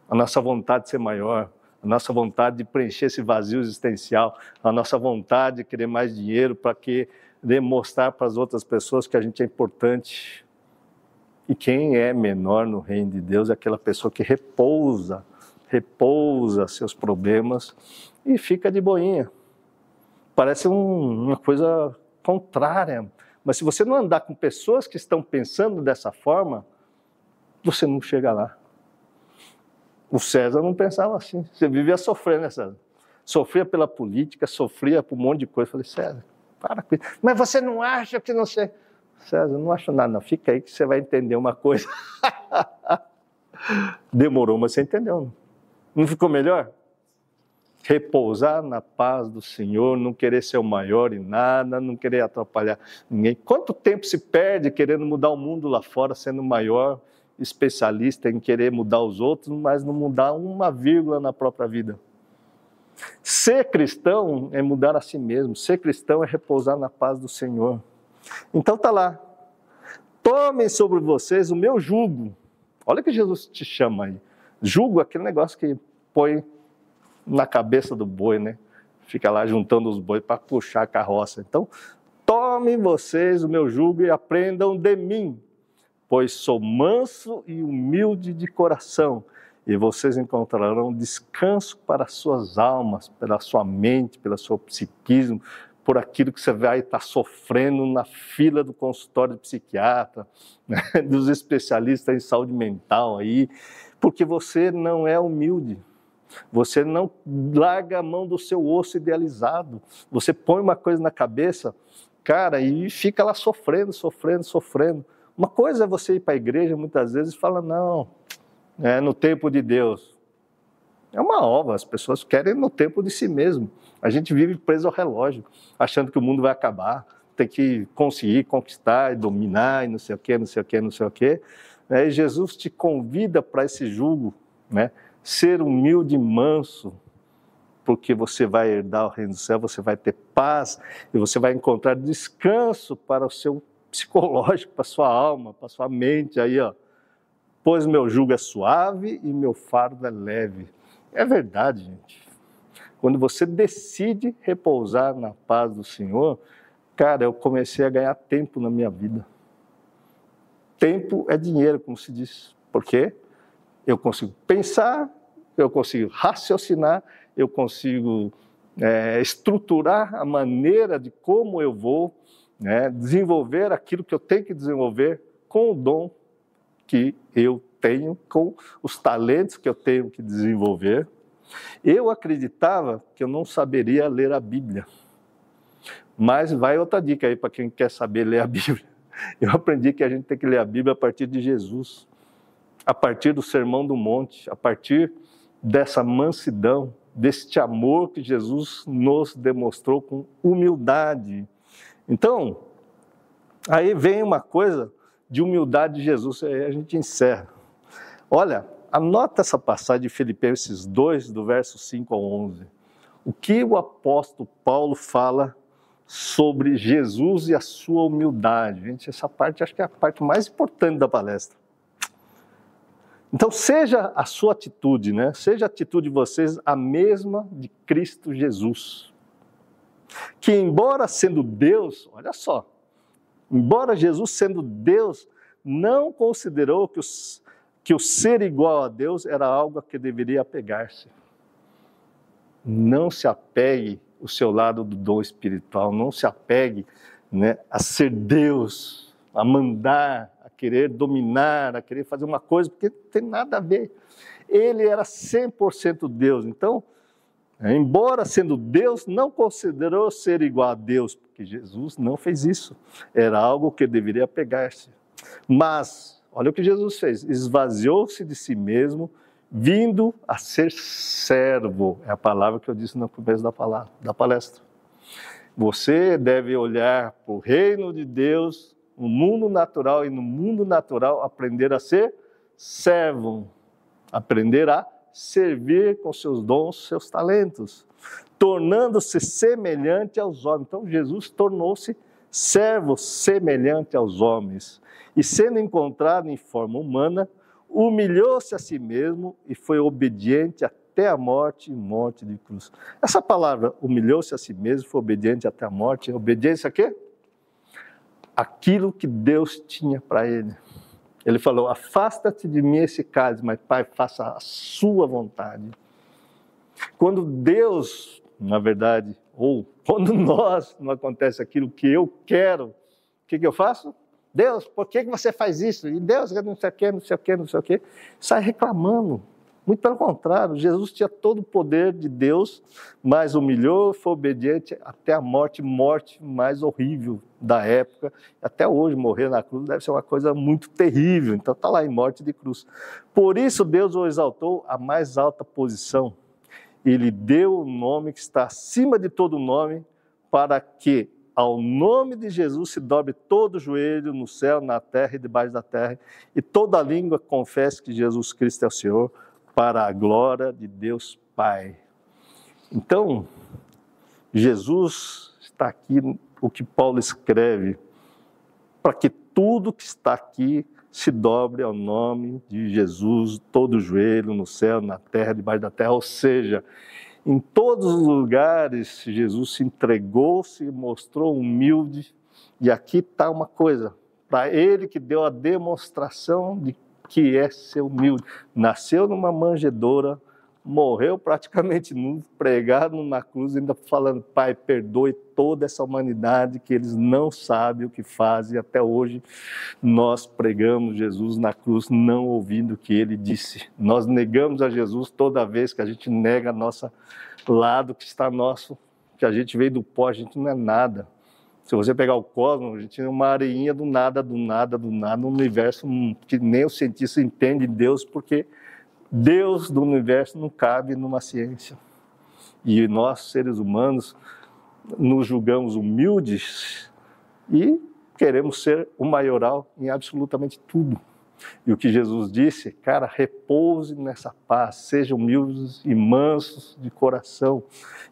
a nossa vontade de ser maior, a nossa vontade de preencher esse vazio existencial, a nossa vontade de querer mais dinheiro para que demonstrar para as outras pessoas que a gente é importante. E quem é menor no reino de Deus é aquela pessoa que repousa repousa seus problemas e fica de boinha. Parece um, uma coisa contrária, mas se você não andar com pessoas que estão pensando dessa forma, você não chega lá. O César não pensava assim. Você vivia sofrendo, né, César? sofria pela política, sofria por um monte de coisa. Eu falei, César, para com isso. Mas você não acha que não sei. César, não acho nada, não. Fica aí que você vai entender uma coisa. Demorou, mas você entendeu. Não ficou melhor? Repousar na paz do Senhor, não querer ser o maior em nada, não querer atrapalhar ninguém. Quanto tempo se perde querendo mudar o mundo lá fora, sendo o maior especialista em querer mudar os outros, mas não mudar uma vírgula na própria vida? Ser cristão é mudar a si mesmo, ser cristão é repousar na paz do Senhor. Então tá lá. Tomem sobre vocês o meu jugo. Olha que Jesus te chama aí. Jugo, aquele negócio que põe na cabeça do boi, né? Fica lá juntando os bois para puxar a carroça. Então, tomem vocês o meu jugo e aprendam de mim, pois sou manso e humilde de coração e vocês encontrarão descanso para suas almas, pela sua mente, pelo seu psiquismo, por aquilo que você vai estar sofrendo na fila do consultório de psiquiatra, né, dos especialistas em saúde mental aí, porque você não é humilde. Você não larga a mão do seu osso idealizado. Você põe uma coisa na cabeça, cara, e fica lá sofrendo, sofrendo, sofrendo. Uma coisa é você ir para a igreja muitas vezes e falar: não, é, no tempo de Deus. É uma ova, as pessoas querem no tempo de si mesmo. A gente vive preso ao relógio, achando que o mundo vai acabar, tem que conseguir conquistar e dominar e não sei o quê, não sei o quê, não sei o quê. É, e Jesus te convida para esse jugo, né? ser humilde e manso, porque você vai herdar o reino do céu, você vai ter paz e você vai encontrar descanso para o seu psicológico, para a sua alma, para a sua mente aí, ó pois meu jugo é suave e meu fardo é leve. É verdade, gente. Quando você decide repousar na paz do Senhor, cara, eu comecei a ganhar tempo na minha vida. Tempo é dinheiro, como se diz. Por quê? Eu consigo pensar, eu consigo raciocinar, eu consigo é, estruturar a maneira de como eu vou né, desenvolver aquilo que eu tenho que desenvolver com o dom que eu tenho, com os talentos que eu tenho que desenvolver. Eu acreditava que eu não saberia ler a Bíblia. Mas vai outra dica aí para quem quer saber ler a Bíblia. Eu aprendi que a gente tem que ler a Bíblia a partir de Jesus, a partir do Sermão do Monte, a partir dessa mansidão, deste amor que Jesus nos demonstrou com humildade. Então, aí vem uma coisa de humildade de Jesus, aí a gente encerra. Olha, anota essa passagem de Filipenses 2, do verso 5 ao 11. O que o apóstolo Paulo fala sobre Jesus e a sua humildade. Gente, essa parte acho que é a parte mais importante da palestra. Então, seja a sua atitude, né? Seja a atitude de vocês a mesma de Cristo Jesus. Que, embora sendo Deus, olha só, Embora Jesus, sendo Deus, não considerou que, os, que o ser igual a Deus era algo a que deveria apegar-se. Não se apegue o seu lado do dom espiritual, não se apegue né, a ser Deus, a mandar, a querer dominar, a querer fazer uma coisa, porque não tem nada a ver. Ele era 100% Deus, então Embora sendo Deus, não considerou ser igual a Deus, porque Jesus não fez isso. Era algo que deveria pegar-se. Mas, olha o que Jesus fez: esvaziou-se de si mesmo, vindo a ser servo. É a palavra que eu disse no começo da, palavra, da palestra. Você deve olhar para o reino de Deus, no mundo natural, e no mundo natural aprender a ser servo, aprender a servir com seus dons, seus talentos, tornando-se semelhante aos homens. Então Jesus tornou-se servo semelhante aos homens e sendo encontrado em forma humana, humilhou-se a si mesmo e foi obediente até a morte e morte de cruz. Essa palavra humilhou-se a si mesmo, foi obediente até a morte, obediência a quê? Aquilo que Deus tinha para ele. Ele falou: Afasta-te de mim esse cálice, mas Pai, faça a sua vontade. Quando Deus, na verdade, ou quando nós não acontece aquilo que eu quero, o que, que eu faço? Deus, por que, você faz isso? E Deus, não sei o quê, não sei o quê, não sei o quê. Sai reclamando. Muito pelo contrário, Jesus tinha todo o poder de Deus, mas humilhou, foi obediente até a morte, morte mais horrível da época. Até hoje, morrer na cruz deve ser uma coisa muito terrível. Então, está lá em morte de cruz. Por isso, Deus o exaltou à mais alta posição. Ele deu o nome que está acima de todo nome, para que ao nome de Jesus se dobre todo joelho no céu, na terra e debaixo da terra, e toda língua confesse que Jesus Cristo é o Senhor para a glória de Deus Pai. Então, Jesus está aqui, o que Paulo escreve, para que tudo que está aqui se dobre ao nome de Jesus, todo joelho no céu, na terra, debaixo da terra, ou seja, em todos os lugares Jesus se entregou, se mostrou humilde, e aqui está uma coisa, para ele que deu a demonstração de que é ser humilde. Nasceu numa manjedoura, morreu praticamente nu, pregado numa cruz, ainda falando, Pai, perdoe toda essa humanidade que eles não sabem o que fazem. Até hoje nós pregamos Jesus na cruz, não ouvindo o que ele disse. Nós negamos a Jesus toda vez que a gente nega nosso lado que está nosso, que a gente veio do pó, a gente não é nada. Se você pegar o cosmos, a gente tem uma areinha do nada, do nada, do nada, um universo que nem o cientista entende Deus, porque Deus do universo não cabe numa ciência. E nós, seres humanos, nos julgamos humildes e queremos ser o maioral em absolutamente tudo. E o que Jesus disse, cara, repouse nessa paz, sejam humildes e mansos de coração,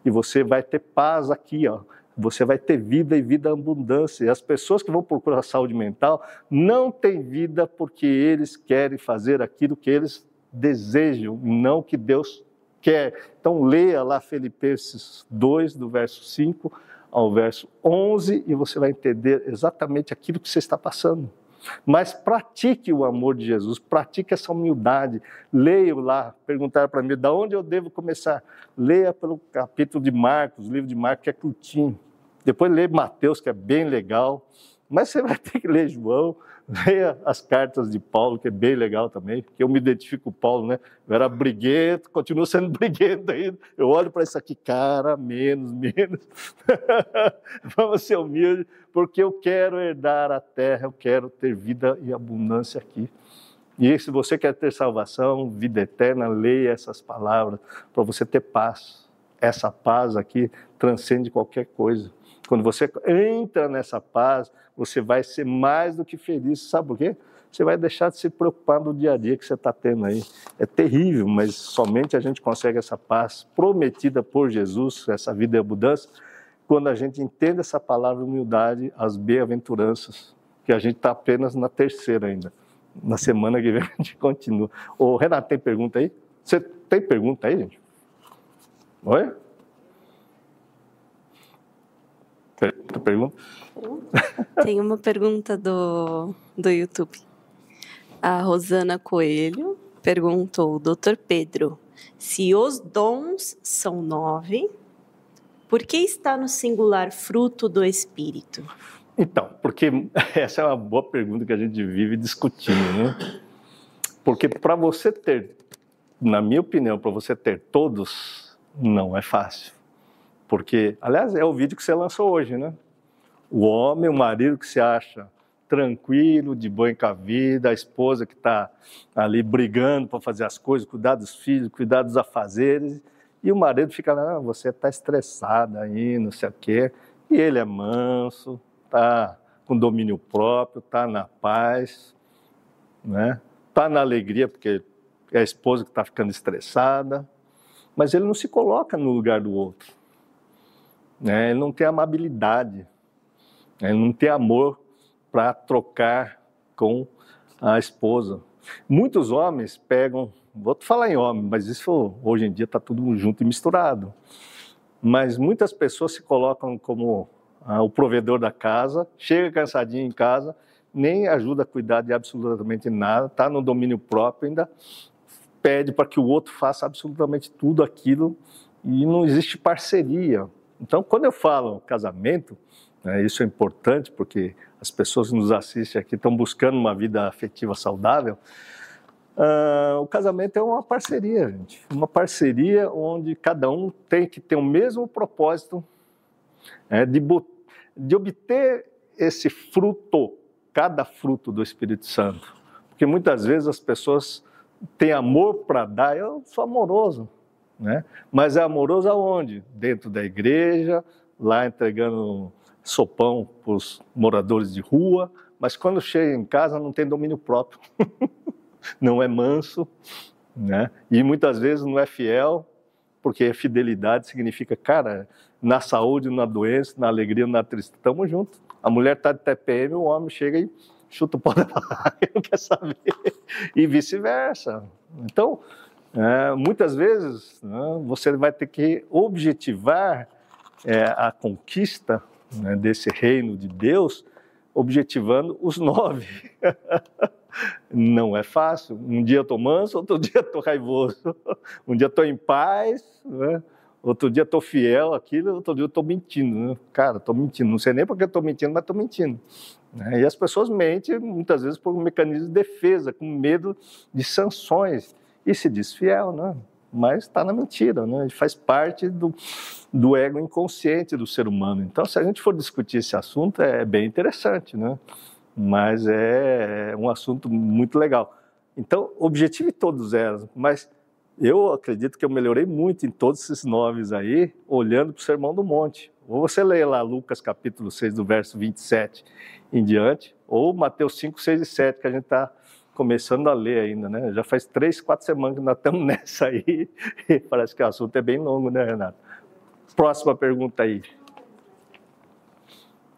e você vai ter paz aqui, ó você vai ter vida e vida abundância. E as pessoas que vão procurar saúde mental não têm vida porque eles querem fazer aquilo que eles desejam, não que Deus quer. Então leia lá Filipenses 2, do verso 5 ao verso 11, e você vai entender exatamente aquilo que você está passando. Mas pratique o amor de Jesus, pratique essa humildade. Leia lá, perguntaram para mim, de onde eu devo começar? Leia pelo capítulo de Marcos, o livro de Marcos, que é curtinho. Depois lê Mateus, que é bem legal. Mas você vai ter que ler João, leia as cartas de Paulo, que é bem legal também, porque eu me identifico com Paulo, né? Eu era briguento, continuo sendo briguento ainda. Eu olho para isso aqui, cara, menos, menos. Vamos ser humildes, porque eu quero herdar a terra, eu quero ter vida e abundância aqui. E se você quer ter salvação, vida eterna, leia essas palavras para você ter paz. Essa paz aqui transcende qualquer coisa. Quando você entra nessa paz, você vai ser mais do que feliz. Sabe por quê? Você vai deixar de se preocupar no dia a dia que você está tendo aí. É terrível, mas somente a gente consegue essa paz prometida por Jesus, essa vida e abundância, quando a gente entende essa palavra humildade, as bem-aventuranças, que a gente está apenas na terceira ainda. Na semana que vem a gente continua. Ô, Renato, tem pergunta aí? Você tem pergunta aí, gente? Oi? Outra pergunta? Tem uma pergunta do, do YouTube. A Rosana Coelho perguntou, doutor Pedro, se os dons são nove, por que está no singular fruto do Espírito? Então, porque essa é uma boa pergunta que a gente vive discutindo, né? Porque para você ter, na minha opinião, para você ter todos, não é fácil. Porque, aliás, é o vídeo que você lançou hoje, né? O homem, o marido que se acha tranquilo, de boa com a vida, a esposa que está ali brigando para fazer as coisas, cuidar dos filhos, cuidar dos afazeres, e o marido fica lá, ah, você está estressada aí, não sei o quê, e ele é manso, está com domínio próprio, está na paz, né? Está na alegria porque é a esposa que está ficando estressada, mas ele não se coloca no lugar do outro. Né? Ele não tem amabilidade, ele não tem amor para trocar com a esposa. Muitos homens pegam, vou falar em homem, mas isso hoje em dia está tudo junto e misturado. Mas muitas pessoas se colocam como ah, o provedor da casa, chega cansadinho em casa, nem ajuda a cuidar de absolutamente nada, está no domínio próprio, ainda pede para que o outro faça absolutamente tudo aquilo e não existe parceria. Então, quando eu falo casamento, isso é importante porque as pessoas que nos assistem aqui estão buscando uma vida afetiva saudável. Uh, o casamento é uma parceria, gente. Uma parceria onde cada um tem que ter o mesmo propósito é, de, de obter esse fruto, cada fruto do Espírito Santo. Porque muitas vezes as pessoas têm amor para dar, eu sou amoroso, né? mas é amoroso aonde? Dentro da igreja, lá entregando sopão para os moradores de rua, mas quando chega em casa não tem domínio próprio. não é manso, né? E muitas vezes não é fiel, porque fidelidade significa, cara, na saúde, na doença, na alegria, na tristeza, estamos juntos. A mulher está de TPM, o homem chega e chuta o pau da barraca, não quer saber. E vice-versa. Então, é, muitas vezes, né, você vai ter que objetivar é, a conquista né, desse reino de Deus, objetivando os nove. Não é fácil. Um dia eu estou manso, outro dia estou raivoso. Um dia estou em paz, né? outro dia estou fiel àquilo, outro dia estou mentindo. Né? Cara, estou mentindo. Não sei nem porque estou mentindo, mas estou mentindo. Né? E as pessoas mentem muitas vezes por um mecanismo de defesa, com medo de sanções. E se diz fiel, né? Mas está na mentira, né? faz parte do, do ego inconsciente do ser humano. Então, se a gente for discutir esse assunto, é bem interessante. Né? mas é, é um assunto muito legal. Então, objetive todos elas, mas eu acredito que eu melhorei muito em todos esses nomes aí, olhando para o Sermão do Monte. Ou você lê lá Lucas capítulo 6, do verso 27 em diante, ou Mateus 5, 6 e 7, que a gente está começando a ler ainda, né? Já faz três, quatro semanas que nós estamos nessa aí, parece que o assunto é bem longo, né, Renato? Próxima pergunta aí.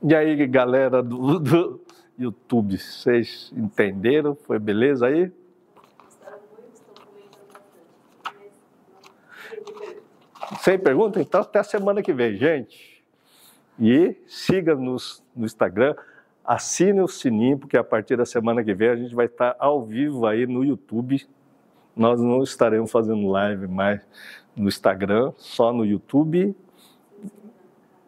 E aí, galera do, do YouTube. Vocês entenderam? Foi beleza aí? Sem pergunta? Então, até a semana que vem, gente. E siga-nos no Instagram, assine o sininho, porque a partir da semana que vem a gente vai estar ao vivo aí no YouTube. Nós não estaremos fazendo live mais no Instagram, só no YouTube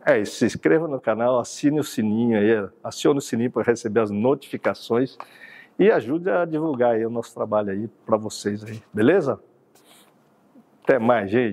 é isso, se inscreva no canal, assine o sininho aí, acione o sininho para receber as notificações e ajude a divulgar aí o nosso trabalho aí para vocês aí, beleza? Até mais, gente.